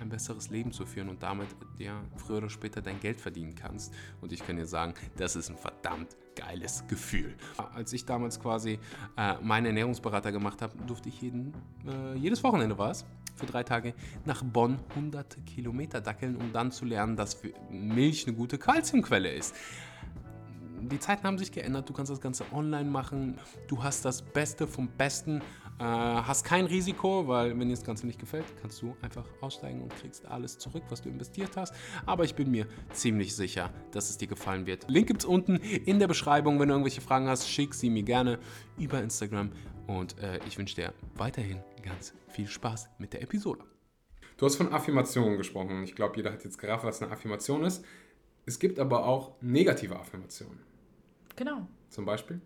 ein besseres Leben zu führen und damit ja, früher oder später dein Geld verdienen kannst. Und ich kann dir sagen, das ist ein verdammt geiles Gefühl. Als ich damals quasi äh, meinen Ernährungsberater gemacht habe, durfte ich jeden, äh, jedes Wochenende war es, für drei Tage nach Bonn 100 Kilometer dackeln, um dann zu lernen, dass Milch eine gute Kalziumquelle ist die Zeiten haben sich geändert, du kannst das Ganze online machen, du hast das Beste vom Besten, äh, hast kein Risiko, weil wenn dir das Ganze nicht gefällt, kannst du einfach aussteigen und kriegst alles zurück, was du investiert hast. Aber ich bin mir ziemlich sicher, dass es dir gefallen wird. Link gibt es unten in der Beschreibung. Wenn du irgendwelche Fragen hast, schick sie mir gerne über Instagram und äh, ich wünsche dir weiterhin ganz viel Spaß mit der Episode. Du hast von Affirmationen gesprochen. Ich glaube, jeder hat jetzt gerafft, was eine Affirmation ist. Es gibt aber auch negative Affirmationen. Genau. Zum Beispiel?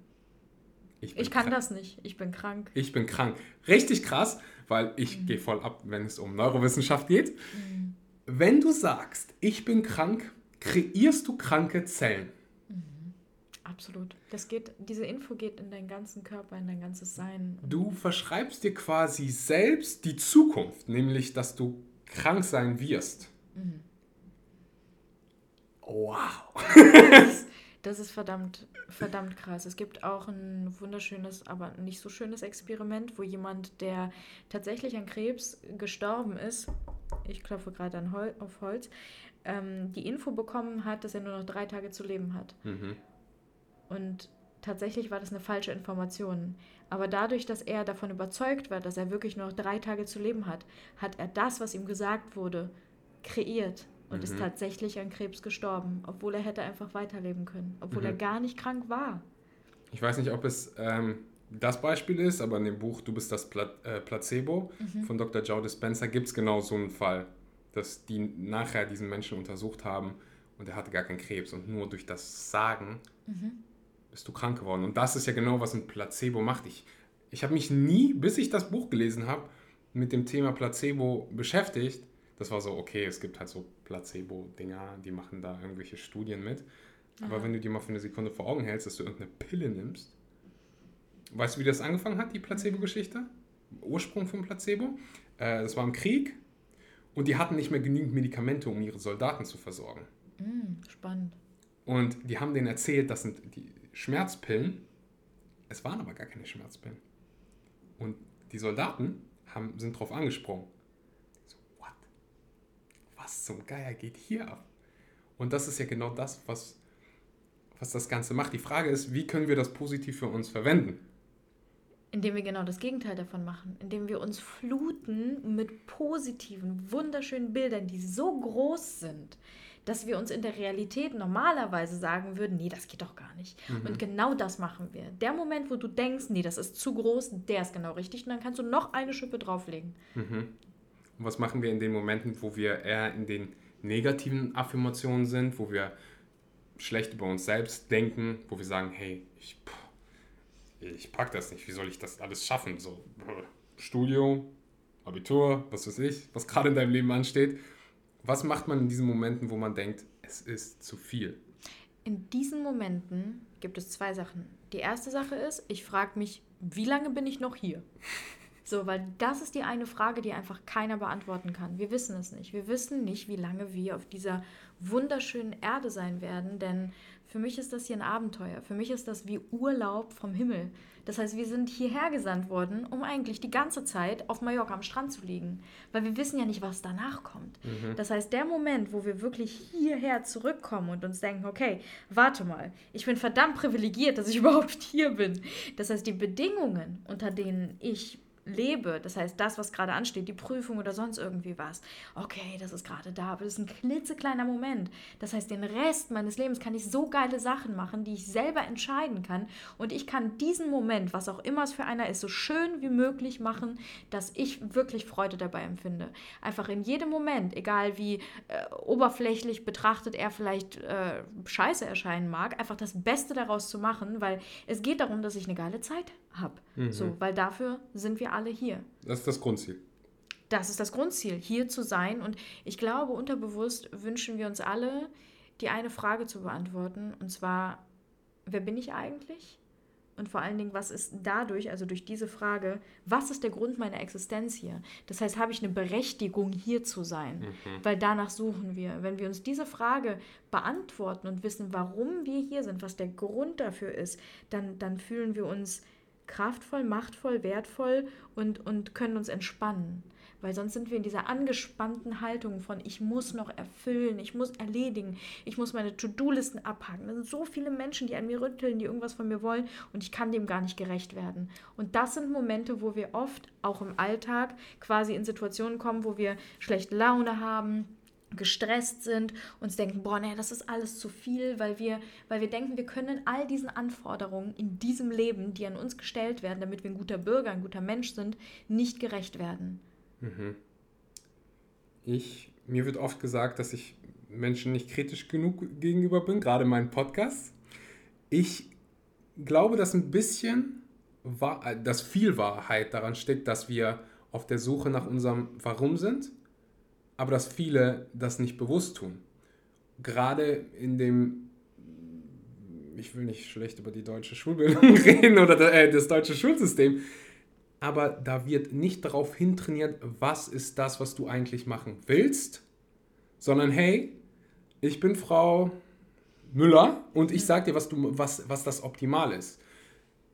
Ich, ich kann krank. das nicht. Ich bin krank. Ich bin krank. Richtig krass, weil ich mhm. gehe voll ab, wenn es um Neurowissenschaft geht. Mhm. Wenn du sagst, ich bin krank, kreierst du kranke Zellen. Mhm. Absolut. Das geht, diese Info geht in deinen ganzen Körper, in dein ganzes Sein. Du verschreibst dir quasi selbst die Zukunft, nämlich dass du krank sein wirst. Mhm. Wow. Das, das ist verdammt, verdammt krass. Es gibt auch ein wunderschönes, aber nicht so schönes Experiment, wo jemand, der tatsächlich an Krebs gestorben ist, ich klopfe gerade Hol auf Holz, ähm, die Info bekommen hat, dass er nur noch drei Tage zu leben hat. Mhm. Und tatsächlich war das eine falsche Information. Aber dadurch, dass er davon überzeugt war, dass er wirklich nur noch drei Tage zu leben hat, hat er das, was ihm gesagt wurde, kreiert und mhm. ist tatsächlich an Krebs gestorben, obwohl er hätte einfach weiterleben können, obwohl mhm. er gar nicht krank war. Ich weiß nicht, ob es ähm, das Beispiel ist, aber in dem Buch Du bist das Pla äh, Placebo mhm. von Dr. Joe Dispenza gibt es genau so einen Fall, dass die nachher diesen Menschen untersucht haben und er hatte gar keinen Krebs und nur durch das Sagen mhm. bist du krank geworden. Und das ist ja genau, was ein Placebo macht. Ich, ich habe mich nie, bis ich das Buch gelesen habe, mit dem Thema Placebo beschäftigt das war so, okay, es gibt halt so Placebo-Dinger, die machen da irgendwelche Studien mit. Aber Aha. wenn du dir mal für eine Sekunde vor Augen hältst, dass du irgendeine Pille nimmst, weißt du, wie das angefangen hat, die Placebo-Geschichte? Ursprung vom Placebo? Äh, das war im Krieg und die hatten nicht mehr genügend Medikamente, um ihre Soldaten zu versorgen. Mm, spannend. Und die haben denen erzählt, das sind die Schmerzpillen. Es waren aber gar keine Schmerzpillen. Und die Soldaten haben, sind drauf angesprungen was zum Geier geht hier ab? Und das ist ja genau das, was, was das Ganze macht. Die Frage ist, wie können wir das positiv für uns verwenden? Indem wir genau das Gegenteil davon machen. Indem wir uns fluten mit positiven, wunderschönen Bildern, die so groß sind, dass wir uns in der Realität normalerweise sagen würden, nee, das geht doch gar nicht. Mhm. Und genau das machen wir. Der Moment, wo du denkst, nee, das ist zu groß, der ist genau richtig. Und dann kannst du noch eine Schippe drauflegen. Mhm. Was machen wir in den Momenten, wo wir eher in den negativen Affirmationen sind, wo wir schlecht über uns selbst denken, wo wir sagen, hey, ich, ich pack das nicht, wie soll ich das alles schaffen? So, Studio, Abitur, was weiß ich, was gerade in deinem Leben ansteht. Was macht man in diesen Momenten, wo man denkt, es ist zu viel? In diesen Momenten gibt es zwei Sachen. Die erste Sache ist, ich frage mich, wie lange bin ich noch hier? So, weil das ist die eine Frage, die einfach keiner beantworten kann. Wir wissen es nicht. Wir wissen nicht, wie lange wir auf dieser wunderschönen Erde sein werden, denn für mich ist das hier ein Abenteuer. Für mich ist das wie Urlaub vom Himmel. Das heißt, wir sind hierher gesandt worden, um eigentlich die ganze Zeit auf Mallorca am Strand zu liegen. Weil wir wissen ja nicht, was danach kommt. Mhm. Das heißt, der Moment, wo wir wirklich hierher zurückkommen und uns denken, okay, warte mal, ich bin verdammt privilegiert, dass ich überhaupt hier bin. Das heißt, die Bedingungen, unter denen ich lebe, das heißt das, was gerade ansteht, die Prüfung oder sonst irgendwie was, okay, das ist gerade da, aber das ist ein klitzekleiner Moment. Das heißt, den Rest meines Lebens kann ich so geile Sachen machen, die ich selber entscheiden kann und ich kann diesen Moment, was auch immer es für einer ist, so schön wie möglich machen, dass ich wirklich Freude dabei empfinde. Einfach in jedem Moment, egal wie äh, oberflächlich betrachtet er vielleicht äh, scheiße erscheinen mag, einfach das Beste daraus zu machen, weil es geht darum, dass ich eine geile Zeit habe. Mhm. So, weil dafür sind wir alle hier. Das ist das Grundziel. Das ist das Grundziel, hier zu sein. Und ich glaube, unterbewusst wünschen wir uns alle, die eine Frage zu beantworten. Und zwar, wer bin ich eigentlich? Und vor allen Dingen, was ist dadurch, also durch diese Frage, was ist der Grund meiner Existenz hier? Das heißt, habe ich eine Berechtigung, hier zu sein? Mhm. Weil danach suchen wir. Wenn wir uns diese Frage beantworten und wissen, warum wir hier sind, was der Grund dafür ist, dann, dann fühlen wir uns kraftvoll, machtvoll, wertvoll und, und können uns entspannen. Weil sonst sind wir in dieser angespannten Haltung von ich muss noch erfüllen, ich muss erledigen, ich muss meine To-Do-Listen abhaken. Da sind so viele Menschen, die an mir rütteln, die irgendwas von mir wollen und ich kann dem gar nicht gerecht werden. Und das sind Momente, wo wir oft auch im Alltag quasi in Situationen kommen, wo wir schlechte Laune haben, gestresst sind, uns denken, boah, nee, das ist alles zu viel, weil wir, weil wir denken, wir können all diesen Anforderungen in diesem Leben, die an uns gestellt werden, damit wir ein guter Bürger, ein guter Mensch sind, nicht gerecht werden. Mhm. Ich, mir wird oft gesagt, dass ich Menschen nicht kritisch genug gegenüber bin, gerade in meinen Podcasts. Ich glaube, dass ein bisschen, dass viel Wahrheit daran steckt, dass wir auf der Suche nach unserem Warum sind aber dass viele das nicht bewusst tun. Gerade in dem, ich will nicht schlecht über die deutsche Schulbildung reden oder äh, das deutsche Schulsystem, aber da wird nicht darauf hintrainiert, was ist das, was du eigentlich machen willst, sondern hey, ich bin Frau Müller und ich sag dir, was, du, was, was das Optimal ist.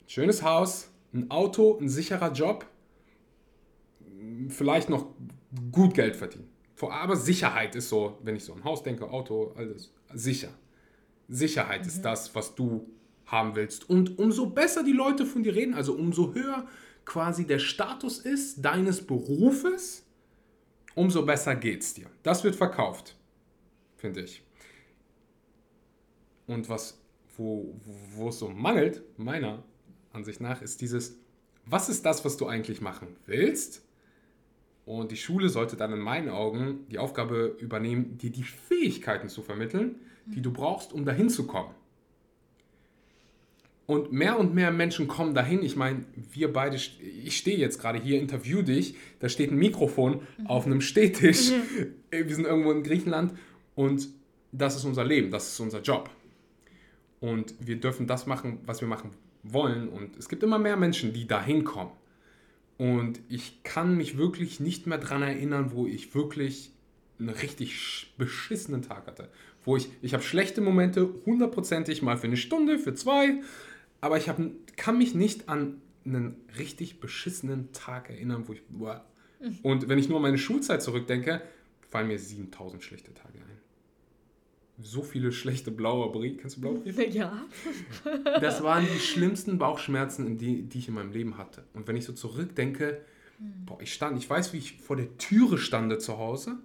Schönes Haus, ein Auto, ein sicherer Job, vielleicht noch gut Geld verdienen. Aber Sicherheit ist so, wenn ich so an Haus denke, Auto, alles sicher. Sicherheit mhm. ist das, was du haben willst. Und umso besser die Leute von dir reden, also umso höher quasi der Status ist deines Berufes, umso besser geht's dir. Das wird verkauft, finde ich. Und was, wo, wo es so mangelt, meiner Ansicht nach, ist dieses, was ist das, was du eigentlich machen willst? Und die Schule sollte dann in meinen Augen die Aufgabe übernehmen, dir die Fähigkeiten zu vermitteln, die du brauchst, um dahin zu kommen. Und mehr und mehr Menschen kommen dahin. Ich meine, wir beide, ich stehe jetzt gerade hier, interview dich, da steht ein Mikrofon mhm. auf einem Stehtisch. Mhm. Wir sind irgendwo in Griechenland und das ist unser Leben, das ist unser Job. Und wir dürfen das machen, was wir machen wollen. Und es gibt immer mehr Menschen, die dahin kommen. Und ich kann mich wirklich nicht mehr daran erinnern, wo ich wirklich einen richtig beschissenen Tag hatte. Wo ich, ich habe schlechte Momente, hundertprozentig mal für eine Stunde, für zwei, aber ich hab, kann mich nicht an einen richtig beschissenen Tag erinnern, wo ich. Boah. Mhm. Und wenn ich nur an meine Schulzeit zurückdenke, fallen mir 7000 schlechte Tage ein so viele schlechte blaue Briefe. Kennst du blaue Briefe? Ja. das waren die schlimmsten Bauchschmerzen, die, die ich in meinem Leben hatte. Und wenn ich so zurückdenke, hm. boah, ich stand, ich weiß, wie ich vor der Türe stande zu Hause.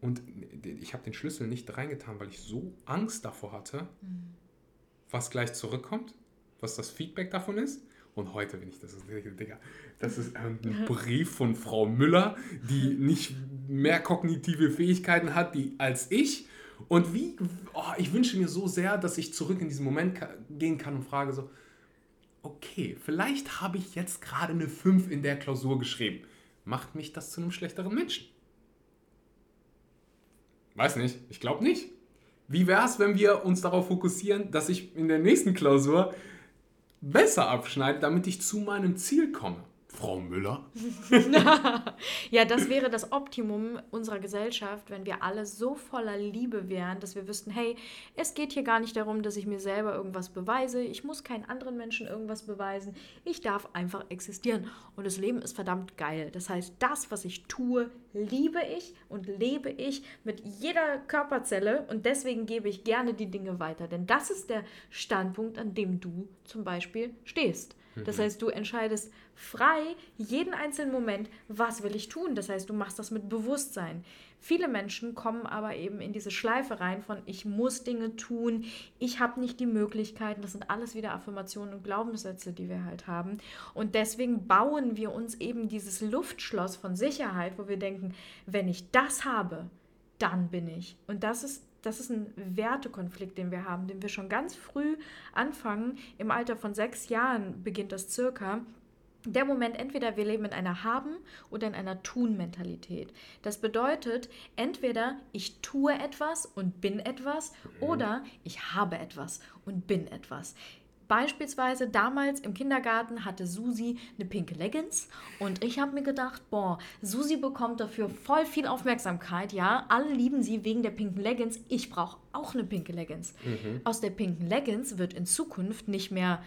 Und ich habe den Schlüssel nicht reingetan, weil ich so Angst davor hatte, hm. was gleich zurückkommt, was das Feedback davon ist. Und heute bin ich, das Digga, das ist ein Brief von Frau Müller, die nicht mehr kognitive Fähigkeiten hat die, als ich. Und wie, oh, ich wünsche mir so sehr, dass ich zurück in diesen Moment gehen kann und frage so, okay, vielleicht habe ich jetzt gerade eine 5 in der Klausur geschrieben. Macht mich das zu einem schlechteren Menschen? Weiß nicht, ich glaube nicht. Wie wäre es, wenn wir uns darauf fokussieren, dass ich in der nächsten Klausur besser abschneide, damit ich zu meinem Ziel komme. Frau Müller. ja, das wäre das Optimum unserer Gesellschaft, wenn wir alle so voller Liebe wären, dass wir wüssten, hey, es geht hier gar nicht darum, dass ich mir selber irgendwas beweise. Ich muss keinen anderen Menschen irgendwas beweisen. Ich darf einfach existieren. Und das Leben ist verdammt geil. Das heißt, das, was ich tue, liebe ich und lebe ich mit jeder Körperzelle. Und deswegen gebe ich gerne die Dinge weiter. Denn das ist der Standpunkt, an dem du zum Beispiel stehst. Das mhm. heißt, du entscheidest frei jeden einzelnen Moment, was will ich tun. Das heißt, du machst das mit Bewusstsein. Viele Menschen kommen aber eben in diese Schleife rein von ich muss Dinge tun, ich habe nicht die Möglichkeiten. Das sind alles wieder Affirmationen und Glaubenssätze, die wir halt haben. Und deswegen bauen wir uns eben dieses Luftschloss von Sicherheit, wo wir denken, wenn ich das habe, dann bin ich. Und das ist das ist ein Wertekonflikt, den wir haben, den wir schon ganz früh anfangen. Im Alter von sechs Jahren beginnt das circa. Der Moment, entweder wir leben in einer Haben- oder in einer Tun-Mentalität. Das bedeutet, entweder ich tue etwas und bin etwas mhm. oder ich habe etwas und bin etwas. Beispielsweise damals im Kindergarten hatte Susi eine pinke Leggings und ich habe mir gedacht, boah, Susi bekommt dafür voll viel Aufmerksamkeit, ja. Alle lieben sie wegen der pinken Leggings. Ich brauche auch eine pinke Leggings. Mhm. Aus der pinken Leggings wird in Zukunft nicht mehr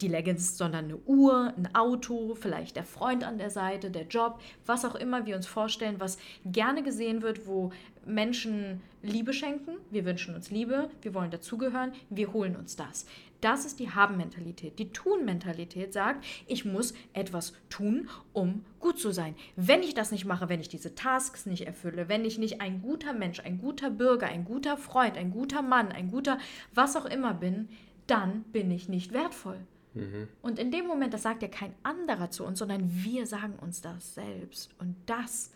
die Leggings, sondern eine Uhr, ein Auto, vielleicht der Freund an der Seite, der Job, was auch immer wir uns vorstellen, was gerne gesehen wird, wo Menschen Liebe schenken. Wir wünschen uns Liebe, wir wollen dazugehören, wir holen uns das. Das ist die Haben-Mentalität. Die Tun-Mentalität sagt, ich muss etwas tun, um gut zu sein. Wenn ich das nicht mache, wenn ich diese Tasks nicht erfülle, wenn ich nicht ein guter Mensch, ein guter Bürger, ein guter Freund, ein guter Mann, ein guter was auch immer bin, dann bin ich nicht wertvoll. Mhm. Und in dem Moment, das sagt ja kein anderer zu uns, sondern wir sagen uns das selbst. Und das,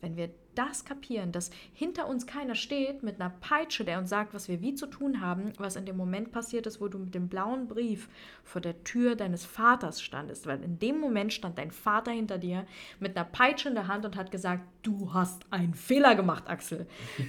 wenn wir das kapieren, dass hinter uns keiner steht mit einer Peitsche, der uns sagt, was wir wie zu tun haben, was in dem Moment passiert ist, wo du mit dem blauen Brief vor der Tür deines Vaters standest, weil in dem Moment stand dein Vater hinter dir mit einer Peitsche in der Hand und hat gesagt, du hast einen Fehler gemacht, Axel.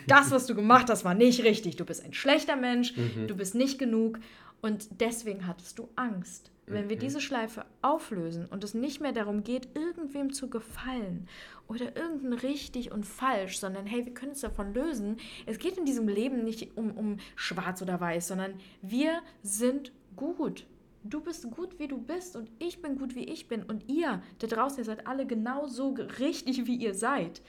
Das, was du gemacht hast, war nicht richtig. Du bist ein schlechter Mensch, mhm. du bist nicht genug und deswegen hattest du Angst. Wenn wir mhm. diese Schleife auflösen und es nicht mehr darum geht, irgendwem zu gefallen oder irgendein richtig und falsch, sondern hey, wir können es davon lösen. Es geht in diesem Leben nicht um, um schwarz oder weiß, sondern wir sind gut. Du bist gut, wie du bist und ich bin gut, wie ich bin und ihr da draußen, ihr seid alle genauso richtig, wie ihr seid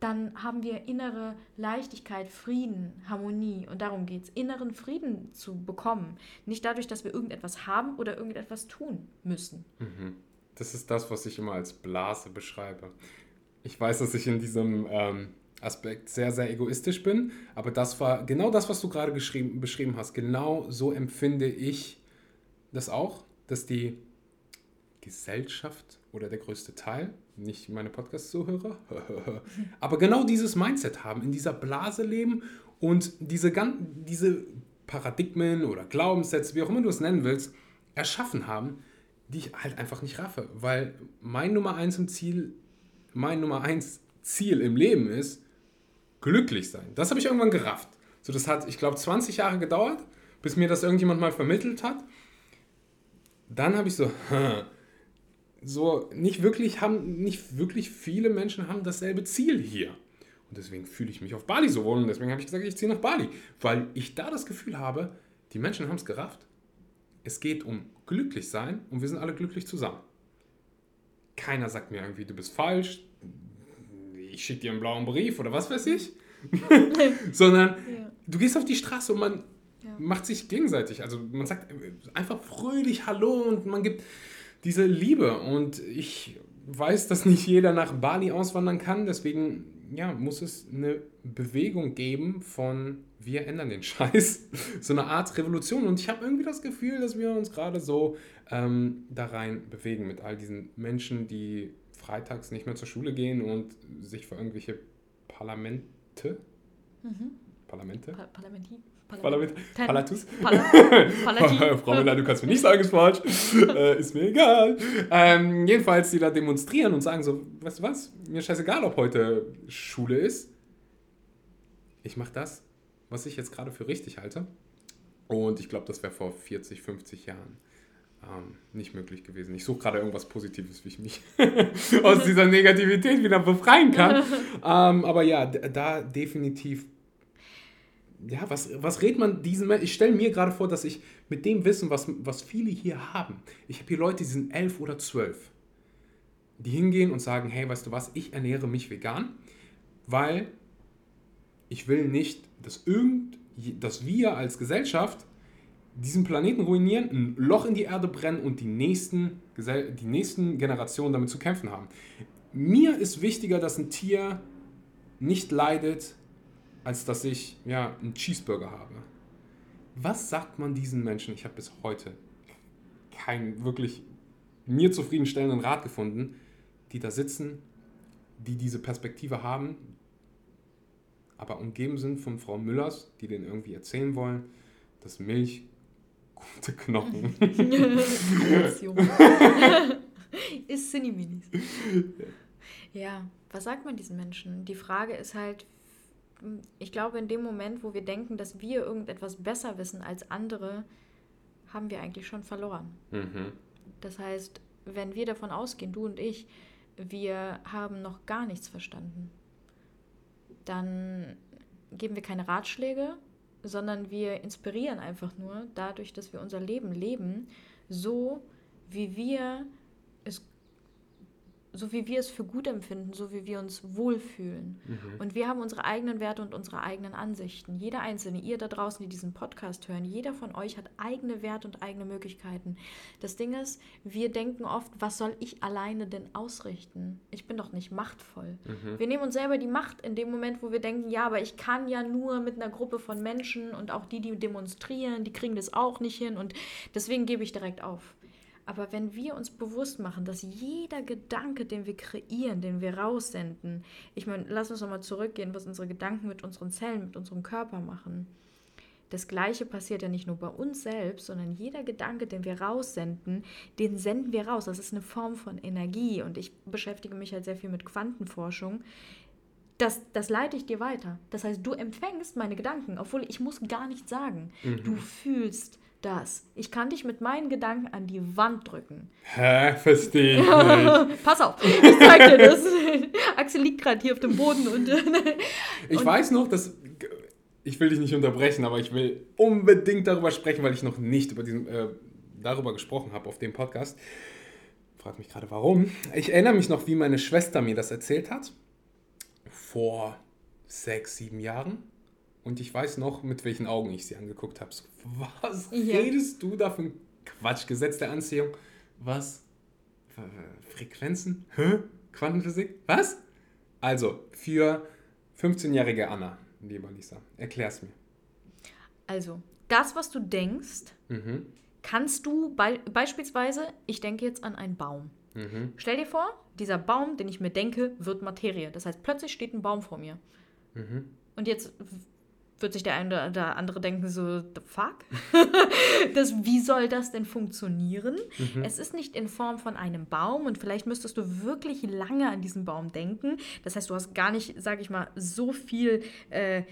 dann haben wir innere Leichtigkeit, Frieden, Harmonie. Und darum geht es, inneren Frieden zu bekommen. Nicht dadurch, dass wir irgendetwas haben oder irgendetwas tun müssen. Mhm. Das ist das, was ich immer als Blase beschreibe. Ich weiß, dass ich in diesem ähm, Aspekt sehr, sehr egoistisch bin, aber das war genau das, was du gerade beschrieben hast. Genau so empfinde ich das auch, dass die Gesellschaft oder der größte Teil nicht meine Podcast-Zuhörer, aber genau dieses Mindset haben, in dieser Blase leben und diese, diese Paradigmen oder Glaubenssätze, wie auch immer du es nennen willst, erschaffen haben, die ich halt einfach nicht raffe. Weil mein Nummer eins im Ziel, mein Nummer eins Ziel im Leben ist, glücklich sein. Das habe ich irgendwann gerafft. So, das hat, ich glaube, 20 Jahre gedauert, bis mir das irgendjemand mal vermittelt hat. Dann habe ich so, so nicht wirklich haben, nicht wirklich viele Menschen haben dasselbe Ziel hier. Und deswegen fühle ich mich auf Bali so wohl und deswegen habe ich gesagt, ich ziehe nach Bali, weil ich da das Gefühl habe, die Menschen haben es gerafft. Es geht um glücklich sein und wir sind alle glücklich zusammen. Keiner sagt mir irgendwie, du bist falsch, ich schicke dir einen blauen Brief oder was weiß ich. Sondern ja. du gehst auf die Straße und man ja. macht sich gegenseitig. Also man sagt einfach fröhlich Hallo und man gibt diese Liebe. Und ich weiß, dass nicht jeder nach Bali auswandern kann. Deswegen ja, muss es eine Bewegung geben von wir ändern den Scheiß. so eine Art Revolution. Und ich habe irgendwie das Gefühl, dass wir uns gerade so ähm, da rein bewegen mit all diesen Menschen, die freitags nicht mehr zur Schule gehen und sich für irgendwelche Parlamente, mhm. Parlamente, pa Parlamenti Parlament. Palatus. Frau Miller, du kannst mir nicht sagen, ist falsch. äh, ist mir egal. Ähm, jedenfalls, die da demonstrieren und sagen so, weißt du was, mir scheißegal, ob heute Schule ist. Ich mache das, was ich jetzt gerade für richtig halte. Und ich glaube, das wäre vor 40, 50 Jahren ähm, nicht möglich gewesen. Ich suche gerade irgendwas Positives, wie ich mich aus dieser Negativität wieder befreien kann. ähm, aber ja, da definitiv. Ja, was, was redet man diesen Menschen? Ich stelle mir gerade vor, dass ich mit dem Wissen, was, was viele hier haben, ich habe hier Leute, die sind elf oder zwölf, die hingehen und sagen, hey, weißt du was, ich ernähre mich vegan, weil ich will nicht, dass irgend, dass wir als Gesellschaft diesen Planeten ruinieren, ein Loch in die Erde brennen und die nächsten, die nächsten Generationen damit zu kämpfen haben. Mir ist wichtiger, dass ein Tier nicht leidet, als dass ich ja, einen Cheeseburger habe. Was sagt man diesen Menschen? Ich habe bis heute keinen wirklich mir zufriedenstellenden Rat gefunden, die da sitzen, die diese Perspektive haben, aber umgeben sind von Frau Müllers, die denen irgendwie erzählen wollen, dass Milch gute Knochen. ist Cineminis. Ja, was sagt man diesen Menschen? Die Frage ist halt, ich glaube, in dem Moment, wo wir denken, dass wir irgendetwas besser wissen als andere, haben wir eigentlich schon verloren. Mhm. Das heißt, wenn wir davon ausgehen, du und ich, wir haben noch gar nichts verstanden, dann geben wir keine Ratschläge, sondern wir inspirieren einfach nur dadurch, dass wir unser Leben leben, so wie wir so wie wir es für gut empfinden, so wie wir uns wohlfühlen. Mhm. Und wir haben unsere eigenen Werte und unsere eigenen Ansichten. Jeder Einzelne, ihr da draußen, die diesen Podcast hören, jeder von euch hat eigene Werte und eigene Möglichkeiten. Das Ding ist, wir denken oft, was soll ich alleine denn ausrichten? Ich bin doch nicht machtvoll. Mhm. Wir nehmen uns selber die Macht in dem Moment, wo wir denken, ja, aber ich kann ja nur mit einer Gruppe von Menschen und auch die, die demonstrieren, die kriegen das auch nicht hin und deswegen gebe ich direkt auf. Aber wenn wir uns bewusst machen, dass jeder Gedanke, den wir kreieren, den wir raussenden, ich meine, lass uns nochmal zurückgehen, was unsere Gedanken mit unseren Zellen, mit unserem Körper machen. Das Gleiche passiert ja nicht nur bei uns selbst, sondern jeder Gedanke, den wir raussenden, den senden wir raus. Das ist eine Form von Energie und ich beschäftige mich halt sehr viel mit Quantenforschung. Das, das leite ich dir weiter. Das heißt, du empfängst meine Gedanken, obwohl ich muss gar nichts sagen. Mhm. Du fühlst, das. Ich kann dich mit meinen Gedanken an die Wand drücken. Hä? Verstehe ich nicht. Pass auf, ich zeig dir das. Axel liegt gerade hier auf dem Boden und. ich und weiß noch, dass. Ich will dich nicht unterbrechen, aber ich will unbedingt darüber sprechen, weil ich noch nicht über diesen, äh, darüber gesprochen habe auf dem Podcast. Frag mich gerade warum. Ich erinnere mich noch, wie meine Schwester mir das erzählt hat. Vor sechs, sieben Jahren und ich weiß noch, mit welchen Augen ich sie angeguckt habe. So, was ja. redest du da für ein Quatsch? Gesetz der Anziehung. Was? Frequenzen? Hä? Quantenphysik? Was? Also, für 15-jährige Anna, lieber Lisa, erklär's mir. Also, das, was du denkst, mhm. kannst du be beispielsweise, ich denke jetzt an einen Baum. Mhm. Stell dir vor, dieser Baum, den ich mir denke, wird Materie. Das heißt, plötzlich steht ein Baum vor mir. Mhm. Und jetzt wird sich der eine oder andere denken, so, the fuck? das, wie soll das denn funktionieren? Mhm. Es ist nicht in Form von einem Baum und vielleicht müsstest du wirklich lange an diesen Baum denken. Das heißt, du hast gar nicht, sage ich mal, so viel, äh,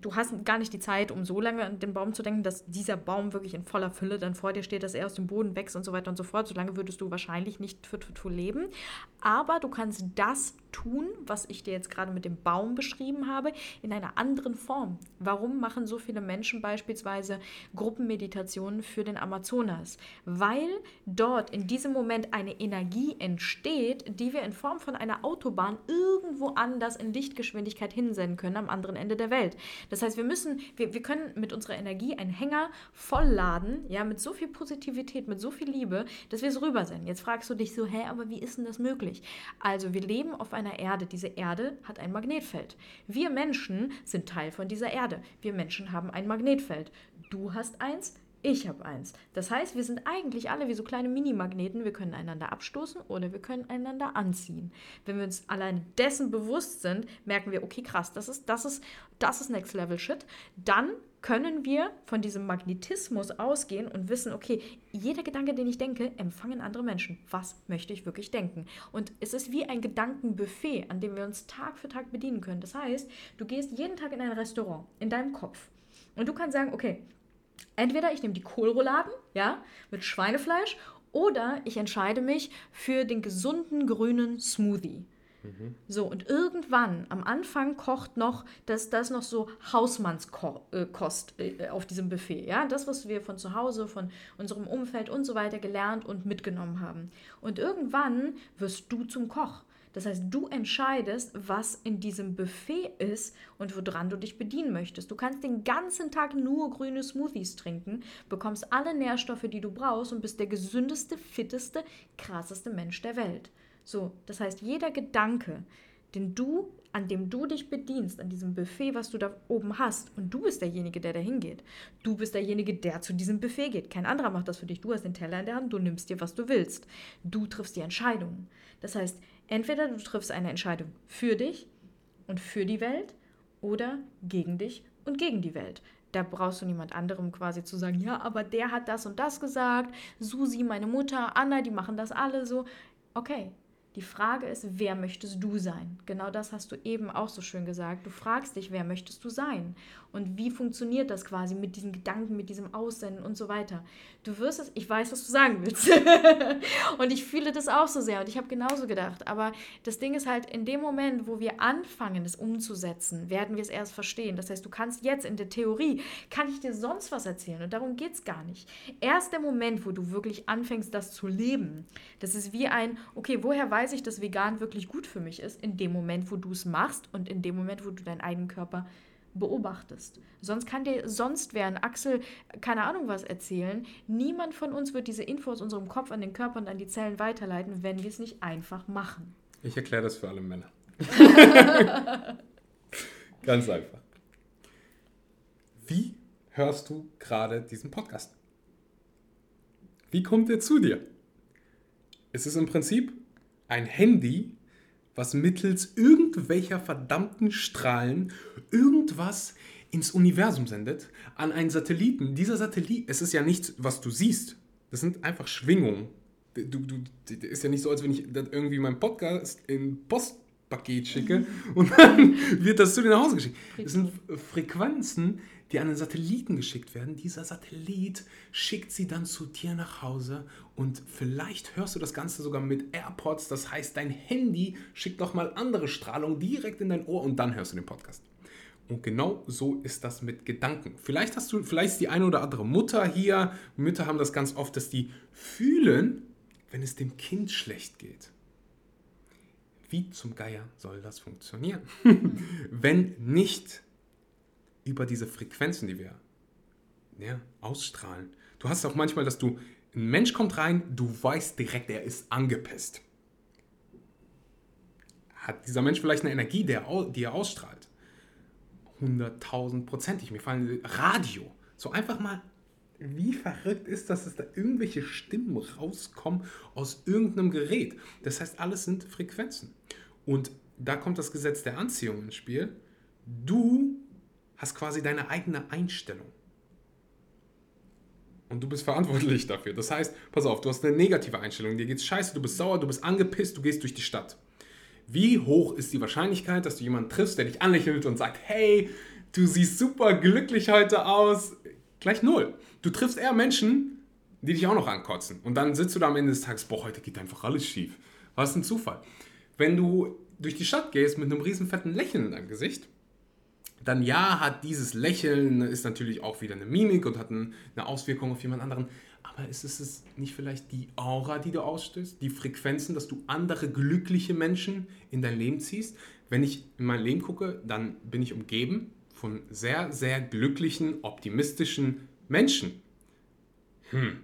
du hast gar nicht die Zeit, um so lange an den Baum zu denken, dass dieser Baum wirklich in voller Fülle dann vor dir steht, dass er aus dem Boden wächst und so weiter und so fort. So lange würdest du wahrscheinlich nicht für, für leben. Aber du kannst das tun, was ich dir jetzt gerade mit dem Baum beschrieben habe, in einer anderen Form. Warum machen so viele Menschen beispielsweise Gruppenmeditationen für den Amazonas? Weil dort in diesem Moment eine Energie entsteht, die wir in Form von einer Autobahn irgendwo anders in Lichtgeschwindigkeit hinsenden können am anderen Ende der Welt. Das heißt, wir müssen, wir, wir können mit unserer Energie einen Hänger vollladen, ja, mit so viel Positivität, mit so viel Liebe, dass wir es rübersenden. Jetzt fragst du dich so, hä, aber wie ist denn das möglich? Also wir leben auf einer Erde. Diese Erde hat ein Magnetfeld. Wir Menschen sind Teil von dieser Erde. Wir Menschen haben ein Magnetfeld. Du hast eins, ich habe eins. Das heißt, wir sind eigentlich alle wie so kleine Mini-Magneten. Wir können einander abstoßen oder wir können einander anziehen. Wenn wir uns allein dessen bewusst sind, merken wir, okay, krass, das ist, das ist, das ist Next Level Shit. Dann können wir von diesem Magnetismus ausgehen und wissen, okay, jeder Gedanke, den ich denke, empfangen andere Menschen. Was möchte ich wirklich denken? Und es ist wie ein Gedankenbuffet, an dem wir uns Tag für Tag bedienen können. Das heißt, du gehst jeden Tag in ein Restaurant, in deinem Kopf. Und du kannst sagen, okay, Entweder ich nehme die Kohlrouladen, ja, mit Schweinefleisch, oder ich entscheide mich für den gesunden grünen Smoothie. So, und irgendwann, am Anfang kocht noch, das, das noch so Hausmannskost äh, auf diesem Buffet. Ja, das, was wir von zu Hause, von unserem Umfeld und so weiter gelernt und mitgenommen haben. Und irgendwann wirst du zum Koch. Das heißt, du entscheidest, was in diesem Buffet ist und woran du dich bedienen möchtest. Du kannst den ganzen Tag nur grüne Smoothies trinken, bekommst alle Nährstoffe, die du brauchst und bist der gesündeste, fitteste, krasseste Mensch der Welt. So, das heißt, jeder Gedanke, den du, an dem du dich bedienst, an diesem Buffet, was du da oben hast, und du bist derjenige, der da hingeht. Du bist derjenige, der zu diesem Buffet geht. Kein anderer macht das für dich. Du hast den Teller in der Hand, du nimmst dir, was du willst. Du triffst die Entscheidungen. Das heißt, entweder du triffst eine Entscheidung für dich und für die Welt oder gegen dich und gegen die Welt. Da brauchst du niemand anderem quasi zu sagen, ja, aber der hat das und das gesagt, Susi, meine Mutter, Anna, die machen das alle so. Okay, die Frage ist, wer möchtest du sein? Genau das hast du eben auch so schön gesagt. Du fragst dich, wer möchtest du sein? Und wie funktioniert das quasi mit diesen Gedanken, mit diesem Aussenden und so weiter? Du wirst es, ich weiß, was du sagen willst. und ich fühle das auch so sehr und ich habe genauso gedacht. Aber das Ding ist halt, in dem Moment, wo wir anfangen, es umzusetzen, werden wir es erst verstehen. Das heißt, du kannst jetzt in der Theorie, kann ich dir sonst was erzählen und darum geht es gar nicht. Erst der Moment, wo du wirklich anfängst, das zu leben, das ist wie ein, okay, woher weiß ich, dass vegan wirklich gut für mich ist? In dem Moment, wo du es machst und in dem Moment, wo du deinen eigenen Körper beobachtest. Sonst kann dir sonst wer, ein Axel, keine Ahnung was erzählen. Niemand von uns wird diese Info aus unserem Kopf an den Körper und an die Zellen weiterleiten, wenn wir es nicht einfach machen. Ich erkläre das für alle Männer. Ganz einfach. Wie hörst du gerade diesen Podcast? Wie kommt er zu dir? Es ist im Prinzip ein Handy, was mittels irgendwelcher verdammten Strahlen irgendwas ins Universum sendet, an einen Satelliten. Dieser Satellit, es ist ja nichts, was du siehst. Das sind einfach Schwingungen. Du, du, ist ja nicht so, als wenn ich irgendwie meinen Podcast in Postpaket schicke und dann wird das zu dir nach Hause geschickt. Das sind Frequenzen, die an einen Satelliten geschickt werden. Dieser Satellit schickt sie dann zu dir nach Hause und vielleicht hörst du das Ganze sogar mit AirPods. Das heißt, dein Handy schickt doch mal andere Strahlung direkt in dein Ohr und dann hörst du den Podcast. Und genau so ist das mit Gedanken. Vielleicht hast du, vielleicht ist die eine oder andere Mutter hier. Mütter haben das ganz oft, dass die fühlen, wenn es dem Kind schlecht geht. Wie zum Geier soll das funktionieren? wenn nicht über diese Frequenzen, die wir ja, ausstrahlen. Du hast auch manchmal, dass du, ein Mensch kommt rein, du weißt direkt, er ist angepisst. Hat dieser Mensch vielleicht eine Energie, der, die er ausstrahlt? 100.000 Prozentig. Mir fallen Radio. So einfach mal, wie verrückt ist das, dass da irgendwelche Stimmen rauskommen aus irgendeinem Gerät. Das heißt, alles sind Frequenzen. Und da kommt das Gesetz der Anziehung ins Spiel. Du hast quasi deine eigene Einstellung. Und du bist verantwortlich dafür. Das heißt, pass auf, du hast eine negative Einstellung, dir geht's scheiße, du bist sauer, du bist angepisst, du gehst durch die Stadt. Wie hoch ist die Wahrscheinlichkeit, dass du jemanden triffst, der dich anlächelt und sagt, hey, du siehst super glücklich heute aus? Gleich null. Du triffst eher Menschen, die dich auch noch ankotzen. Und dann sitzt du da am Ende des Tages, boah, heute geht einfach alles schief. Was ein Zufall. Wenn du durch die Stadt gehst mit einem riesen fetten Lächeln in deinem Gesicht, dann ja, hat dieses Lächeln, ist natürlich auch wieder eine Mimik und hat eine Auswirkung auf jemand anderen. Aber ist es nicht vielleicht die Aura, die du ausstößt, die Frequenzen, dass du andere glückliche Menschen in dein Leben ziehst? Wenn ich in mein Leben gucke, dann bin ich umgeben von sehr, sehr glücklichen, optimistischen Menschen. Hm.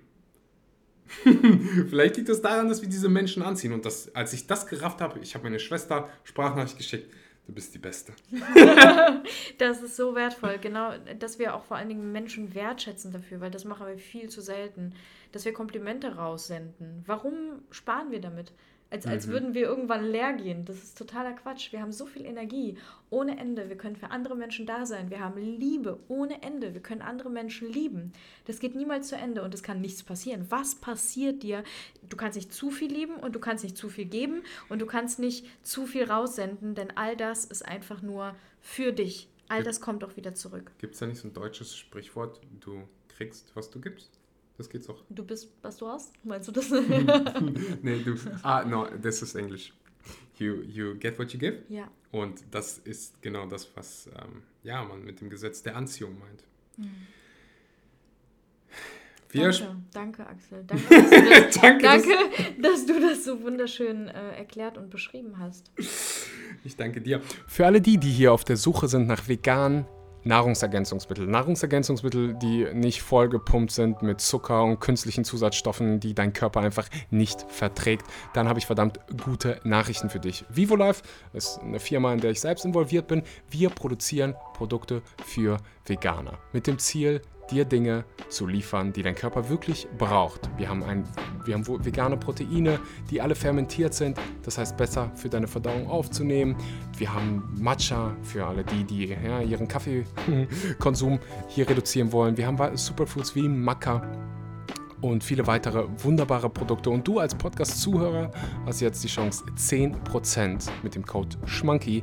Vielleicht liegt es das daran, dass wir diese Menschen anziehen. Und das, als ich das gerafft habe, ich habe meine Schwester Sprachnachricht geschickt, Du bist die Beste. das ist so wertvoll, genau, dass wir auch vor allen Dingen Menschen wertschätzen dafür, weil das machen wir viel zu selten, dass wir Komplimente raussenden. Warum sparen wir damit? Als, als mhm. würden wir irgendwann leer gehen. Das ist totaler Quatsch. Wir haben so viel Energie ohne Ende. Wir können für andere Menschen da sein. Wir haben Liebe ohne Ende. Wir können andere Menschen lieben. Das geht niemals zu Ende und es kann nichts passieren. Was passiert dir? Du kannst nicht zu viel lieben und du kannst nicht zu viel geben und du kannst nicht zu viel raussenden, denn all das ist einfach nur für dich. All das kommt auch wieder zurück. Gibt es da nicht so ein deutsches Sprichwort, du kriegst, was du gibst? Das geht's auch. Du bist, was du hast? Meinst du das? nee, du. Ah, no, das ist Englisch. You, you get what you give. Ja. Und das ist genau das, was ähm, ja, man mit dem Gesetz der Anziehung meint. Mhm. Wir danke, danke, Axel. Danke, dass du das, danke, danke dass du das so wunderschön äh, erklärt und beschrieben hast. Ich danke dir. Für alle die, die hier auf der Suche sind nach veganen Nahrungsergänzungsmittel. Nahrungsergänzungsmittel, die nicht vollgepumpt sind mit Zucker und künstlichen Zusatzstoffen, die dein Körper einfach nicht verträgt. Dann habe ich verdammt gute Nachrichten für dich. VivoLife ist eine Firma, in der ich selbst involviert bin. Wir produzieren Produkte für Veganer mit dem Ziel, dir Dinge zu liefern, die dein Körper wirklich braucht. Wir haben, ein, wir haben vegane Proteine, die alle fermentiert sind, das heißt besser für deine Verdauung aufzunehmen. Wir haben Matcha für alle die, die ja, ihren Kaffeekonsum hier reduzieren wollen. Wir haben Superfoods wie Maca und viele weitere wunderbare Produkte. Und du als Podcast-Zuhörer hast jetzt die Chance, 10% mit dem Code SCHMANKY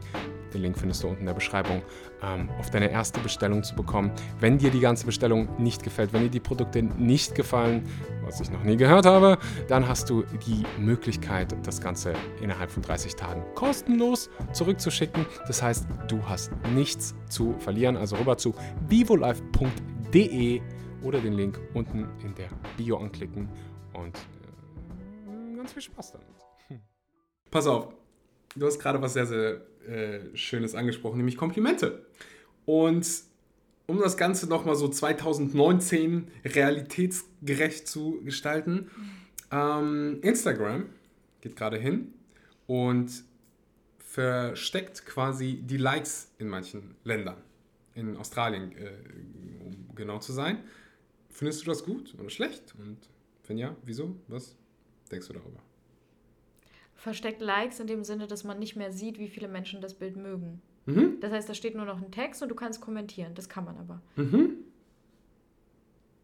den Link findest du unten in der Beschreibung, ähm, auf deine erste Bestellung zu bekommen. Wenn dir die ganze Bestellung nicht gefällt, wenn dir die Produkte nicht gefallen, was ich noch nie gehört habe, dann hast du die Möglichkeit, das Ganze innerhalb von 30 Tagen kostenlos zurückzuschicken. Das heißt, du hast nichts zu verlieren. Also rüber zu vivolife.de oder den Link unten in der Bio anklicken und äh, ganz viel Spaß damit. Pass auf, du hast gerade was sehr, sehr äh, Schönes angesprochen, nämlich Komplimente. Und um das Ganze nochmal so 2019 realitätsgerecht zu gestalten, ähm, Instagram geht gerade hin und versteckt quasi die Likes in manchen Ländern. In Australien, äh, um genau zu sein. Findest du das gut oder schlecht? Und wenn ja, wieso? Was denkst du darüber? Versteckt Likes in dem Sinne, dass man nicht mehr sieht, wie viele Menschen das Bild mögen. Mhm. Das heißt, da steht nur noch ein Text und du kannst kommentieren. Das kann man aber. Mhm.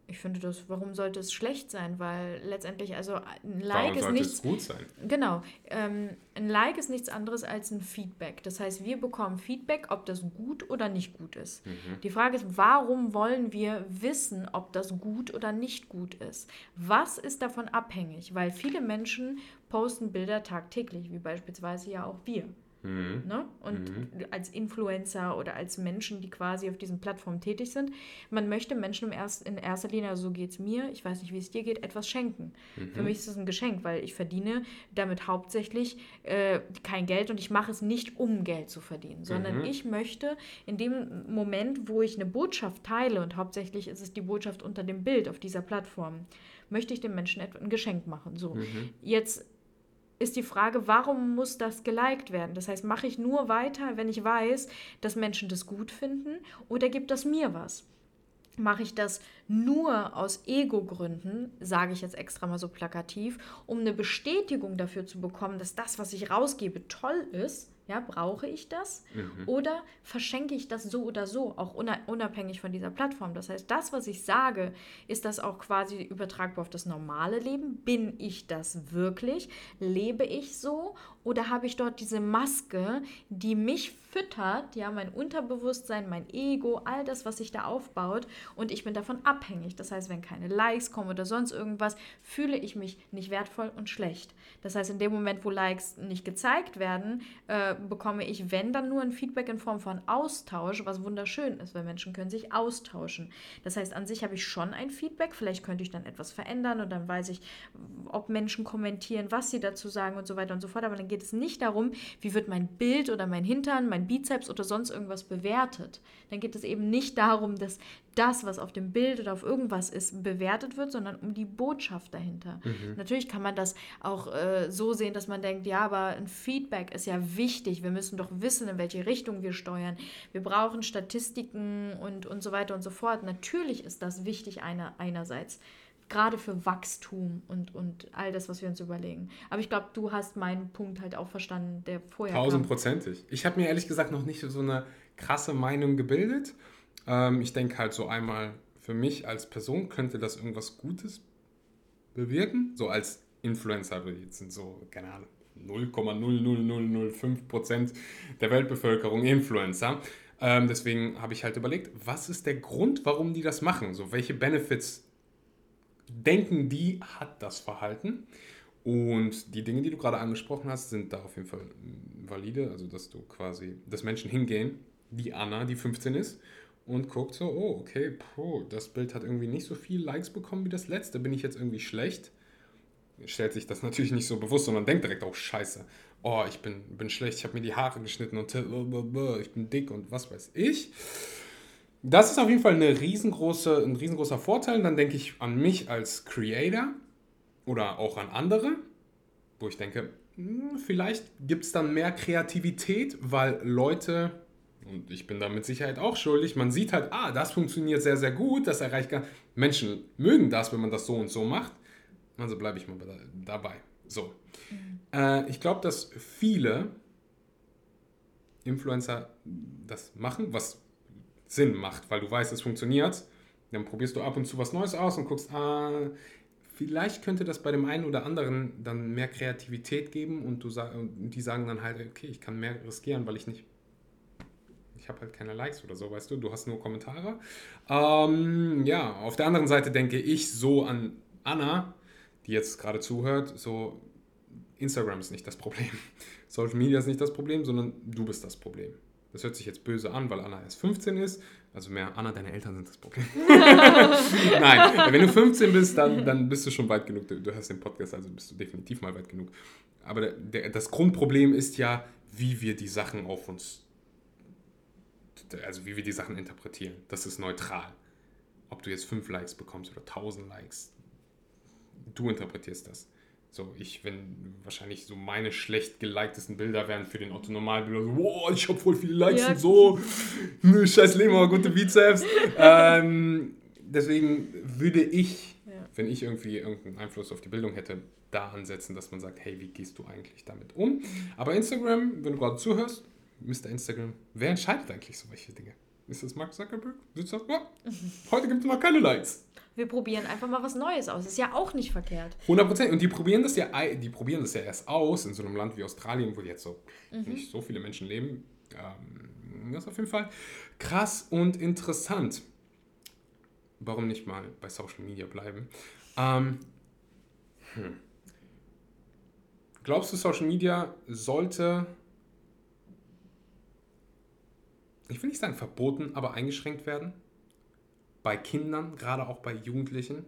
Ich finde das, warum sollte es schlecht sein? Weil letztendlich, also ein Like warum ist nichts. Es gut sein? Genau. Ähm, ein Like ist nichts anderes als ein Feedback. Das heißt, wir bekommen Feedback, ob das gut oder nicht gut ist. Mhm. Die Frage ist, warum wollen wir wissen, ob das gut oder nicht gut ist? Was ist davon abhängig? Weil viele Menschen posten Bilder tagtäglich, wie beispielsweise ja auch wir. Mhm. Ne? Und mhm. als Influencer oder als Menschen, die quasi auf diesen Plattformen tätig sind, man möchte Menschen erst, in erster Linie, also so geht es mir, ich weiß nicht, wie es dir geht, etwas schenken. Mhm. Für mich ist das ein Geschenk, weil ich verdiene damit hauptsächlich äh, kein Geld und ich mache es nicht, um Geld zu verdienen, sondern mhm. ich möchte in dem Moment, wo ich eine Botschaft teile und hauptsächlich ist es die Botschaft unter dem Bild auf dieser Plattform, möchte ich dem Menschen ein Geschenk machen. So, mhm. jetzt ist die Frage, warum muss das geliked werden? Das heißt, mache ich nur weiter, wenn ich weiß, dass Menschen das gut finden oder gibt das mir was? Mache ich das nur aus Ego-Gründen, sage ich jetzt extra mal so plakativ, um eine Bestätigung dafür zu bekommen, dass das, was ich rausgebe, toll ist? Ja, brauche ich das? Mhm. Oder verschenke ich das so oder so, auch unabhängig von dieser Plattform? Das heißt, das, was ich sage, ist das auch quasi übertragbar auf das normale Leben? Bin ich das wirklich? Lebe ich so? Oder habe ich dort diese Maske, die mich füttert, ja, mein Unterbewusstsein, mein Ego, all das, was sich da aufbaut und ich bin davon abhängig. Das heißt, wenn keine Likes kommen oder sonst irgendwas, fühle ich mich nicht wertvoll und schlecht. Das heißt, in dem Moment, wo Likes nicht gezeigt werden, äh, bekomme ich, wenn dann nur ein Feedback in Form von Austausch, was wunderschön ist, weil Menschen können sich austauschen. Das heißt, an sich habe ich schon ein Feedback, vielleicht könnte ich dann etwas verändern und dann weiß ich, ob Menschen kommentieren, was sie dazu sagen und so weiter und so fort. Aber dann geht es nicht darum, wie wird mein Bild oder mein Hintern, mein Bizeps oder sonst irgendwas bewertet. Dann geht es eben nicht darum, dass das, was auf dem Bild oder auf irgendwas ist, bewertet wird, sondern um die Botschaft dahinter. Mhm. Natürlich kann man das auch äh, so sehen, dass man denkt, ja, aber ein Feedback ist ja wichtig. Wir müssen doch wissen, in welche Richtung wir steuern. Wir brauchen Statistiken und, und so weiter und so fort. Natürlich ist das wichtig einer, einerseits gerade für Wachstum und, und all das, was wir uns überlegen. Aber ich glaube, du hast meinen Punkt halt auch verstanden, der vorher Tausendprozentig. Ich habe mir ehrlich gesagt noch nicht so eine krasse Meinung gebildet. Ähm, ich denke halt so einmal, für mich als Person könnte das irgendwas Gutes bewirken. So als Influencer, jetzt sind so, keine Ahnung, 0,00005% der Weltbevölkerung Influencer. Ähm, deswegen habe ich halt überlegt, was ist der Grund, warum die das machen? So, welche Benefits denken die, hat das Verhalten? Und die Dinge, die du gerade angesprochen hast, sind da auf jeden Fall valide. Also, dass du quasi, dass Menschen hingehen, wie Anna, die 15 ist, und guckt so, oh, okay, puh, das Bild hat irgendwie nicht so viel Likes bekommen wie das letzte. Bin ich jetzt irgendwie schlecht? Stellt sich das natürlich nicht so bewusst, sondern denkt direkt, oh, scheiße, oh, ich bin, bin schlecht, ich habe mir die Haare geschnitten und ich bin dick und was weiß ich. Das ist auf jeden Fall eine riesengroße, ein riesengroßer Vorteil. dann denke ich an mich als Creator oder auch an andere, wo ich denke, hm, vielleicht gibt es dann mehr Kreativität, weil Leute, und ich bin da mit Sicherheit auch schuldig, man sieht halt, ah, das funktioniert sehr, sehr gut, das erreicht gar Menschen mögen das, wenn man das so und so macht. Also bleibe ich mal dabei. So. Mhm. Äh, ich glaube, dass viele Influencer das machen, was Sinn macht, weil du weißt, es funktioniert. Dann probierst du ab und zu was Neues aus und guckst, ah, vielleicht könnte das bei dem einen oder anderen dann mehr Kreativität geben und, du und die sagen dann halt, okay, ich kann mehr riskieren, weil ich nicht ich habe halt keine Likes oder so, weißt du, du hast nur Kommentare. Ähm, ja, auf der anderen Seite denke ich so an Anna, die jetzt gerade zuhört, so Instagram ist nicht das Problem. Social Media ist nicht das Problem, sondern du bist das Problem. Das hört sich jetzt böse an, weil Anna erst 15 ist. Also mehr Anna, deine Eltern sind das Problem. Nein, wenn du 15 bist, dann, dann bist du schon weit genug. Du, hast den Podcast, also bist du definitiv mal weit genug. Aber der, der, das Grundproblem ist ja, wie wir die Sachen auf uns, also wie wir die Sachen interpretieren. Das ist neutral. Ob du jetzt 5 Likes bekommst oder 1000 Likes, du interpretierst das. So, ich, wenn wahrscheinlich so meine schlecht gelikedesten Bilder wären für den Otto Normalbilder, so, wow, ich habe voll viele Likes ja. und so, ne, scheiß Leben, aber gute Bizeps. ähm, deswegen würde ich, ja. wenn ich irgendwie irgendeinen Einfluss auf die Bildung hätte, da ansetzen, dass man sagt, hey, wie gehst du eigentlich damit um? Aber Instagram, wenn du gerade zuhörst, Mr. Instagram, wer entscheidet eigentlich solche Dinge? Ist das Mark Zuckerberg? Sitzt das? Ja, heute gibt es mal keine Likes wir probieren einfach mal was Neues aus. Ist ja auch nicht verkehrt. 100 Prozent. Und die probieren das ja, die probieren das ja erst aus in so einem Land wie Australien, wo jetzt so mhm. nicht so viele Menschen leben. Ähm, das ist auf jeden Fall krass und interessant. Warum nicht mal bei Social Media bleiben? Ähm, hm. Glaubst du, Social Media sollte, ich will nicht sagen verboten, aber eingeschränkt werden? Bei Kindern, gerade auch bei Jugendlichen?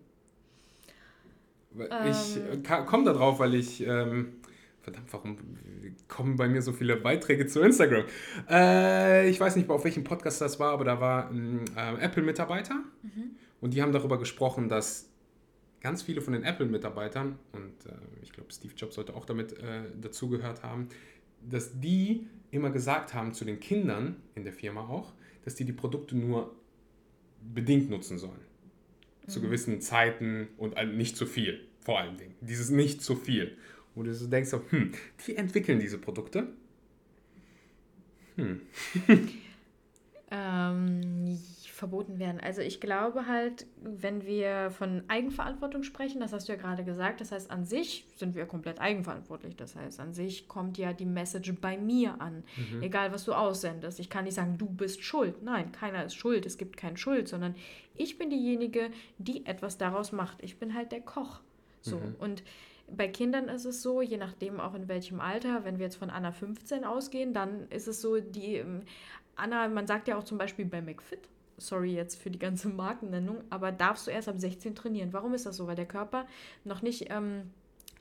Ähm. Ich komme da drauf, weil ich. Ähm, verdammt, warum kommen bei mir so viele Beiträge zu Instagram? Äh, ich weiß nicht, auf welchem Podcast das war, aber da war ein äh, Apple-Mitarbeiter mhm. und die haben darüber gesprochen, dass ganz viele von den Apple-Mitarbeitern, und äh, ich glaube, Steve Jobs sollte auch damit äh, dazugehört haben, dass die immer gesagt haben zu den Kindern in der Firma auch, dass die die Produkte nur bedingt nutzen sollen. Mhm. Zu gewissen Zeiten und nicht zu viel, vor allen Dingen. Dieses nicht zu viel. Wo du so denkst, so, hm, die entwickeln diese Produkte. Hm. ähm, verboten werden. Also ich glaube halt, wenn wir von Eigenverantwortung sprechen, das hast du ja gerade gesagt, das heißt an sich sind wir komplett eigenverantwortlich. Das heißt an sich kommt ja die Message bei mir an, mhm. egal was du aussendest. Ich kann nicht sagen, du bist schuld. Nein, keiner ist schuld. Es gibt keine Schuld, sondern ich bin diejenige, die etwas daraus macht. Ich bin halt der Koch. So mhm. und bei Kindern ist es so, je nachdem auch in welchem Alter, wenn wir jetzt von Anna 15 ausgehen, dann ist es so, die ähm, Anna, man sagt ja auch zum Beispiel bei McFit, sorry jetzt für die ganze Markennennung, aber darfst du erst ab 16 trainieren. Warum ist das so? Weil der Körper noch nicht ähm,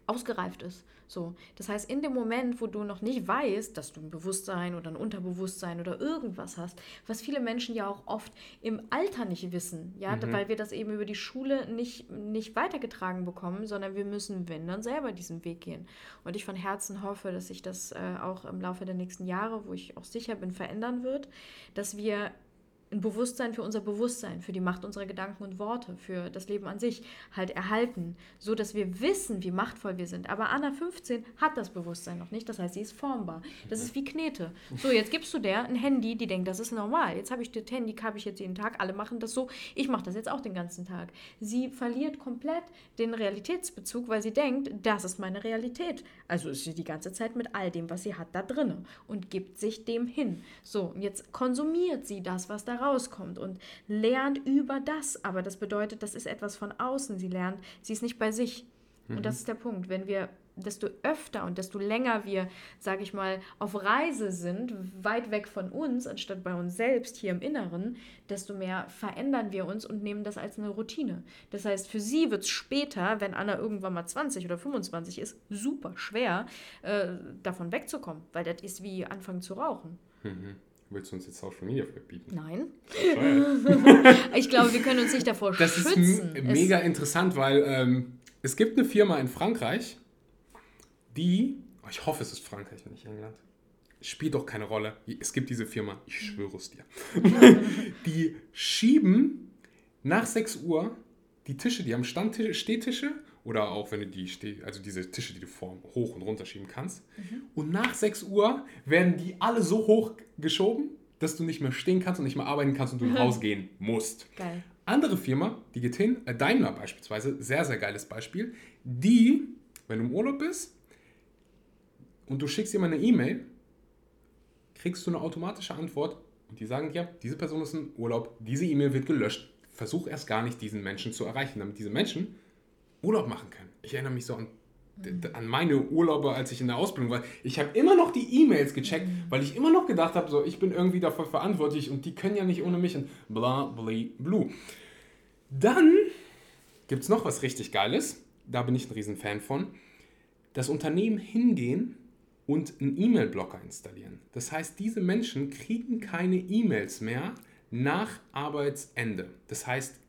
ausgereift ist. So, das heißt, in dem Moment, wo du noch nicht weißt, dass du ein Bewusstsein oder ein Unterbewusstsein oder irgendwas hast, was viele Menschen ja auch oft im Alter nicht wissen, ja, mhm. weil wir das eben über die Schule nicht, nicht weitergetragen bekommen, sondern wir müssen, wenn, dann selber diesen Weg gehen. Und ich von Herzen hoffe, dass sich das äh, auch im Laufe der nächsten Jahre, wo ich auch sicher bin, verändern wird, dass wir ein Bewusstsein für unser Bewusstsein, für die Macht unserer Gedanken und Worte, für das Leben an sich halt erhalten, so dass wir wissen, wie machtvoll wir sind. Aber Anna 15 hat das Bewusstsein noch nicht, das heißt, sie ist formbar. Das ist wie Knete. So, jetzt gibst du der ein Handy, die denkt, das ist normal. Jetzt habe ich das Handy, habe ich jetzt jeden Tag, alle machen das so, ich mache das jetzt auch den ganzen Tag. Sie verliert komplett den Realitätsbezug, weil sie denkt, das ist meine Realität. Also ist sie die ganze Zeit mit all dem, was sie hat, da drinne und gibt sich dem hin. So, und jetzt konsumiert sie das, was da rauskommt und lernt über das. Aber das bedeutet, das ist etwas von außen. Sie lernt, sie ist nicht bei sich. Mhm. Und das ist der Punkt. Wenn wir desto öfter und desto länger wir, sage ich mal, auf Reise sind, weit weg von uns, anstatt bei uns selbst hier im Inneren, desto mehr verändern wir uns und nehmen das als eine Routine. Das heißt, für sie wird es später, wenn Anna irgendwann mal 20 oder 25 ist, super schwer, äh, davon wegzukommen, weil das ist wie anfangen zu rauchen. Mhm. Willst du uns jetzt Social Media verbieten? Nein. ich glaube, wir können uns nicht davor das schützen. Das ist mega es interessant, weil ähm, es gibt eine Firma in Frankreich, die, oh, ich hoffe, es ist Frankreich und nicht England, spielt doch keine Rolle. Es gibt diese Firma, ich schwöre es dir. die schieben nach 6 Uhr die Tische, die haben Standtische, Stehtische oder auch wenn du die also diese Tische, die du vor, hoch und runter schieben kannst. Mhm. Und nach 6 Uhr werden die alle so hoch geschoben, dass du nicht mehr stehen kannst und nicht mehr arbeiten kannst und du rausgehen musst. Geil. Andere Firma, die geht hin, äh Daimler beispielsweise, sehr, sehr geiles Beispiel, die, wenn du im Urlaub bist, und du schickst jemand eine E-Mail, kriegst du eine automatische Antwort und die sagen dir, diese Person ist im Urlaub, diese E-Mail wird gelöscht. Versuch erst gar nicht, diesen Menschen zu erreichen, damit diese Menschen Urlaub machen können. Ich erinnere mich so an, mhm. an meine Urlaube, als ich in der Ausbildung war. Ich habe immer noch die E-Mails gecheckt, mhm. weil ich immer noch gedacht habe, so, ich bin irgendwie dafür verantwortlich und die können ja nicht ohne mich und bla, bla, blue. Dann gibt es noch was richtig Geiles. Da bin ich ein Riesenfan von. Das Unternehmen hingehen und einen E-Mail-Blocker installieren. Das heißt, diese Menschen kriegen keine E-Mails mehr nach Arbeitsende. Das heißt,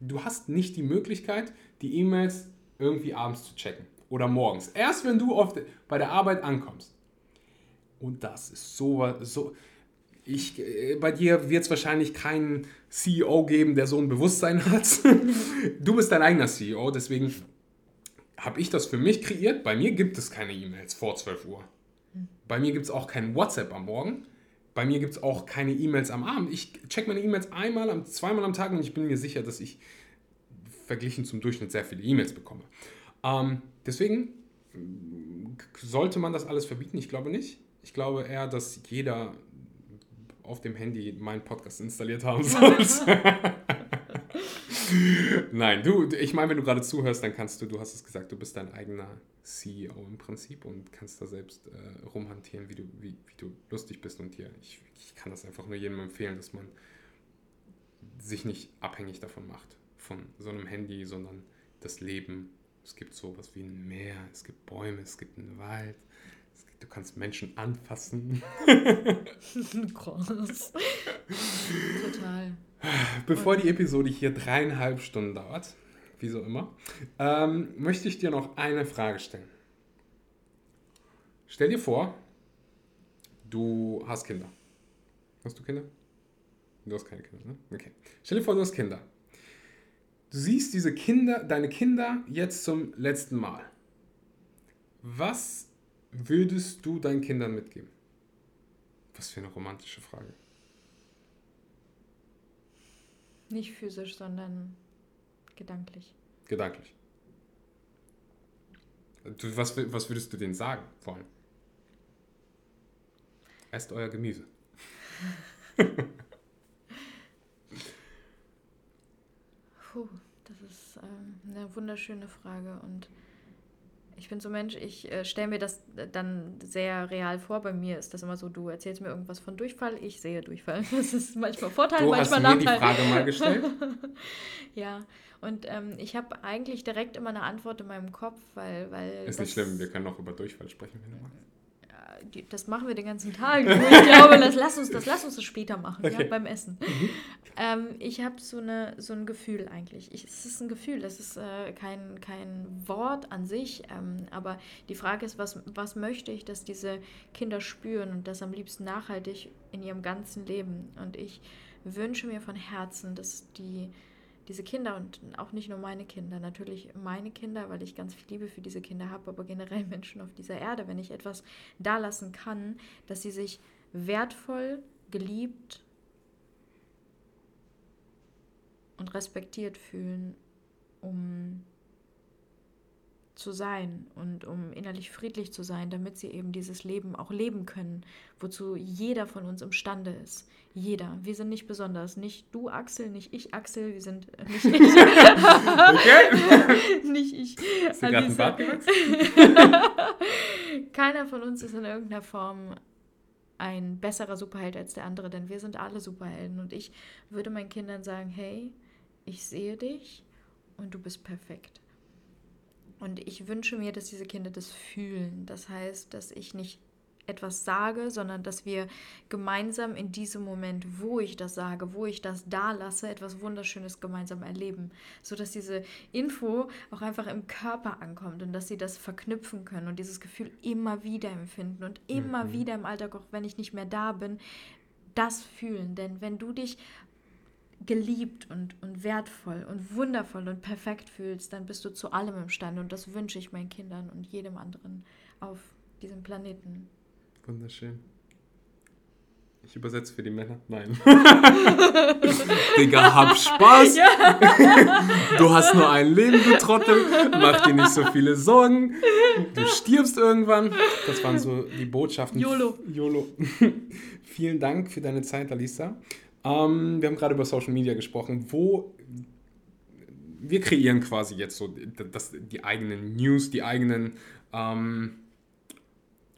du hast nicht die Möglichkeit, die E-Mails irgendwie abends zu checken oder morgens. Erst wenn du auf de, bei der Arbeit ankommst. Und das ist so, so ich, äh, bei dir wird es wahrscheinlich keinen CEO geben, der so ein Bewusstsein hat. du bist dein eigener CEO, deswegen habe ich das für mich kreiert. Bei mir gibt es keine E-Mails vor 12 Uhr. Bei mir gibt es auch kein WhatsApp am Morgen. Bei mir gibt es auch keine E-Mails am Abend. Ich check meine E-Mails einmal, zweimal am Tag und ich bin mir sicher, dass ich verglichen zum Durchschnitt sehr viele E-Mails bekomme. Ähm, deswegen sollte man das alles verbieten? Ich glaube nicht. Ich glaube eher, dass jeder auf dem Handy meinen Podcast installiert haben sollte. Nein, du, ich meine, wenn du gerade zuhörst, dann kannst du, du hast es gesagt, du bist dein eigener CEO im Prinzip und kannst da selbst äh, rumhantieren, wie du, wie, wie du lustig bist. Und dir, ich, ich kann das einfach nur jedem empfehlen, dass man sich nicht abhängig davon macht, von so einem Handy, sondern das Leben. Es gibt sowas wie ein Meer, es gibt Bäume, es gibt einen Wald, gibt, du kannst Menschen anfassen. Groß. Total. Bevor die Episode hier dreieinhalb Stunden dauert, wie so immer, ähm, möchte ich dir noch eine Frage stellen. Stell dir vor, du hast Kinder. Hast du Kinder? Du hast keine Kinder, ne? Okay. Stell dir vor, du hast Kinder. Du siehst diese Kinder, deine Kinder jetzt zum letzten Mal. Was würdest du deinen Kindern mitgeben? Was für eine romantische Frage. Nicht physisch, sondern gedanklich. Gedanklich. Du, was, was würdest du denen sagen wollen? Esst euer Gemüse. Puh, eine wunderschöne Frage und ich bin so Mensch, ich äh, stelle mir das dann sehr real vor. Bei mir ist das immer so, du erzählst mir irgendwas von Durchfall, ich sehe Durchfall. Das ist manchmal Vorteil, du manchmal Nachteil. Hast mir die Frage mal gestellt. ja, und ähm, ich habe eigentlich direkt immer eine Antwort in meinem Kopf, weil... weil ist nicht schlimm, wir können noch über Durchfall sprechen, wenn du magst. Das machen wir den ganzen Tag. Ich glaube, das, lass, uns, das, lass uns das später machen, okay. ja, beim Essen. Mhm. Ähm, ich habe so, so ein Gefühl eigentlich. Ich, es ist ein Gefühl, das ist äh, kein, kein Wort an sich. Ähm, aber die Frage ist, was, was möchte ich, dass diese Kinder spüren und das am liebsten nachhaltig in ihrem ganzen Leben. Und ich wünsche mir von Herzen, dass die diese Kinder und auch nicht nur meine Kinder, natürlich meine Kinder, weil ich ganz viel Liebe für diese Kinder habe, aber generell Menschen auf dieser Erde, wenn ich etwas da lassen kann, dass sie sich wertvoll, geliebt und respektiert fühlen, um zu sein und um innerlich friedlich zu sein, damit sie eben dieses Leben auch leben können, wozu jeder von uns imstande ist. Jeder. Wir sind nicht besonders. Nicht du, Axel, nicht ich, Axel. Wir sind äh, nicht ich. okay. nicht ich. Ist dir gerade ein Bart Keiner von uns ist in irgendeiner Form ein besserer Superheld als der andere, denn wir sind alle Superhelden. Und ich würde meinen Kindern sagen, hey, ich sehe dich und du bist perfekt. Und ich wünsche mir, dass diese Kinder das fühlen. Das heißt, dass ich nicht etwas sage, sondern dass wir gemeinsam in diesem Moment, wo ich das sage, wo ich das da lasse, etwas Wunderschönes gemeinsam erleben, so dass diese Info auch einfach im Körper ankommt und dass sie das verknüpfen können und dieses Gefühl immer wieder empfinden und immer mhm. wieder im Alltag, auch wenn ich nicht mehr da bin, das fühlen. Denn wenn du dich geliebt und, und wertvoll und wundervoll und perfekt fühlst, dann bist du zu allem imstande. Und das wünsche ich meinen Kindern und jedem anderen auf diesem Planeten. Wunderschön. Ich übersetze für die Männer. Nein. Digga, hab Spaß. Du hast nur ein Leben, du Trottel. Mach dir nicht so viele Sorgen. Du stirbst irgendwann. Das waren so die Botschaften. YOLO. YOLO. Vielen Dank für deine Zeit, Alisa. Ähm, wir haben gerade über Social Media gesprochen. Wo wir kreieren quasi jetzt so das, die eigenen News, die eigenen, ähm,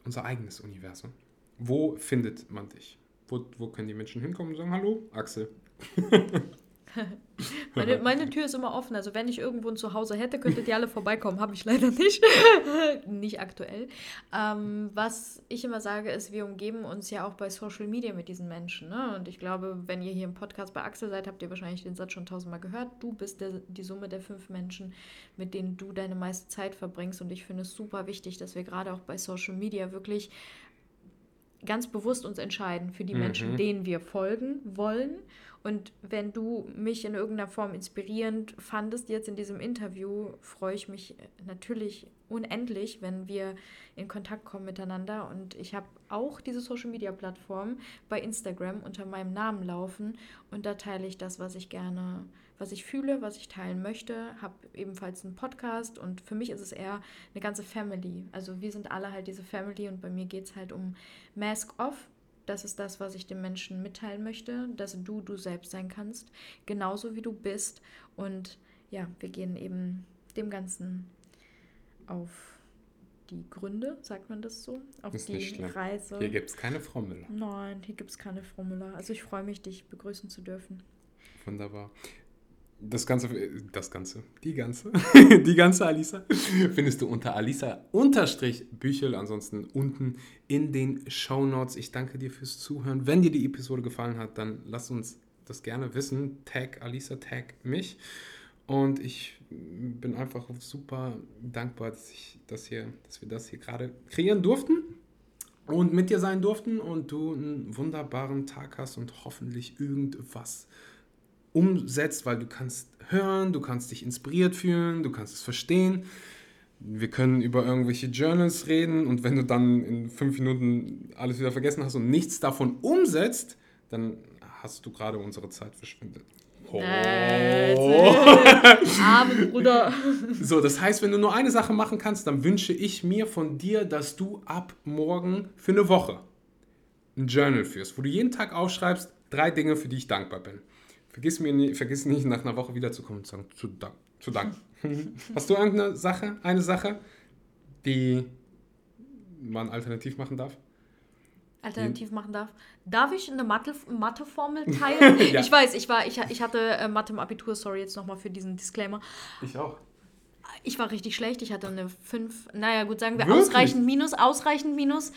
unser eigenes Universum. Wo findet man dich? Wo, wo können die Menschen hinkommen und sagen, hallo, Axel? meine, meine Tür ist immer offen. Also wenn ich irgendwo ein Zuhause hätte, könntet ihr alle vorbeikommen. Habe ich leider nicht. nicht aktuell. Ähm, was ich immer sage, ist, wir umgeben uns ja auch bei Social Media mit diesen Menschen. Ne? Und ich glaube, wenn ihr hier im Podcast bei Axel seid, habt ihr wahrscheinlich den Satz schon tausendmal gehört. Du bist der, die Summe der fünf Menschen, mit denen du deine meiste Zeit verbringst. Und ich finde es super wichtig, dass wir gerade auch bei Social Media wirklich ganz bewusst uns entscheiden für die mhm. Menschen, denen wir folgen wollen und wenn du mich in irgendeiner Form inspirierend fandest jetzt in diesem Interview, freue ich mich natürlich unendlich, wenn wir in Kontakt kommen miteinander. Und ich habe auch diese Social-Media-Plattform bei Instagram unter meinem Namen laufen. Und da teile ich das, was ich gerne, was ich fühle, was ich teilen möchte. Habe ebenfalls einen Podcast. Und für mich ist es eher eine ganze Family. Also wir sind alle halt diese Family. Und bei mir geht es halt um Mask Off das ist das, was ich den Menschen mitteilen möchte, dass du du selbst sein kannst, genauso wie du bist. Und ja, wir gehen eben dem Ganzen auf die Gründe, sagt man das so? Auf ist die Reise. Hier gibt es keine Frau Müller. Nein, hier gibt es keine Frau Müller. Also ich freue mich, dich begrüßen zu dürfen. Wunderbar das ganze, das ganze, die ganze, die ganze Alisa findest du unter Alisa unterstrich Büchel, ansonsten unten in den Show Notes. Ich danke dir fürs Zuhören. Wenn dir die Episode gefallen hat, dann lass uns das gerne wissen. Tag Alisa, tag mich. Und ich bin einfach super dankbar, dass, ich das hier, dass wir das hier gerade kreieren durften und mit dir sein durften und du einen wunderbaren Tag hast und hoffentlich irgendwas umsetzt, weil du kannst hören, du kannst dich inspiriert fühlen, du kannst es verstehen. Wir können über irgendwelche Journals reden und wenn du dann in fünf Minuten alles wieder vergessen hast und nichts davon umsetzt, dann hast du gerade unsere Zeit verschwendet. Oh. Arme Bruder. So, das heißt, wenn du nur eine Sache machen kannst, dann wünsche ich mir von dir, dass du ab morgen für eine Woche ein Journal führst, wo du jeden Tag aufschreibst, drei Dinge, für die ich dankbar bin. Vergiss, mir nie, vergiss nicht, nach einer Woche wiederzukommen und zu sagen, zu, dank, zu Dank. Hast du irgendeine Sache, eine Sache, die man alternativ machen darf? Alternativ machen darf. Darf ich eine Mathe-Formel teilen? ja. Ich weiß, ich war, ich, ich hatte äh, Mathe im Abitur, sorry jetzt nochmal für diesen Disclaimer. Ich auch. Ich war richtig schlecht, ich hatte eine 5, naja gut, sagen wir Wirklich? ausreichend Minus, ausreichend Minus.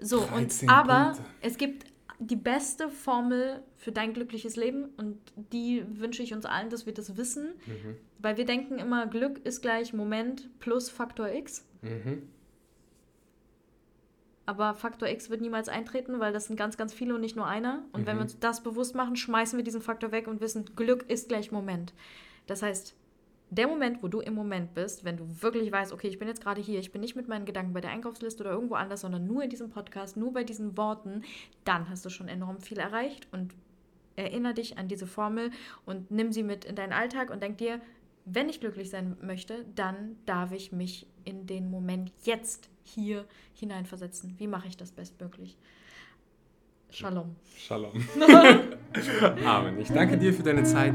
So, und aber Punkte. es gibt die beste Formel für dein glückliches Leben und die wünsche ich uns allen, dass wir das wissen, mhm. weil wir denken immer, Glück ist gleich Moment plus Faktor X. Mhm. Aber Faktor X wird niemals eintreten, weil das sind ganz, ganz viele und nicht nur einer. Und mhm. wenn wir uns das bewusst machen, schmeißen wir diesen Faktor weg und wissen, Glück ist gleich Moment. Das heißt, der Moment, wo du im Moment bist, wenn du wirklich weißt, okay, ich bin jetzt gerade hier, ich bin nicht mit meinen Gedanken bei der Einkaufsliste oder irgendwo anders, sondern nur in diesem Podcast, nur bei diesen Worten, dann hast du schon enorm viel erreicht und erinnere dich an diese Formel und nimm sie mit in deinen Alltag und denk dir, wenn ich glücklich sein möchte, dann darf ich mich in den Moment jetzt hier hineinversetzen. Wie mache ich das bestmöglich? Shalom. Shalom. Amen. Ich danke dir für deine Zeit.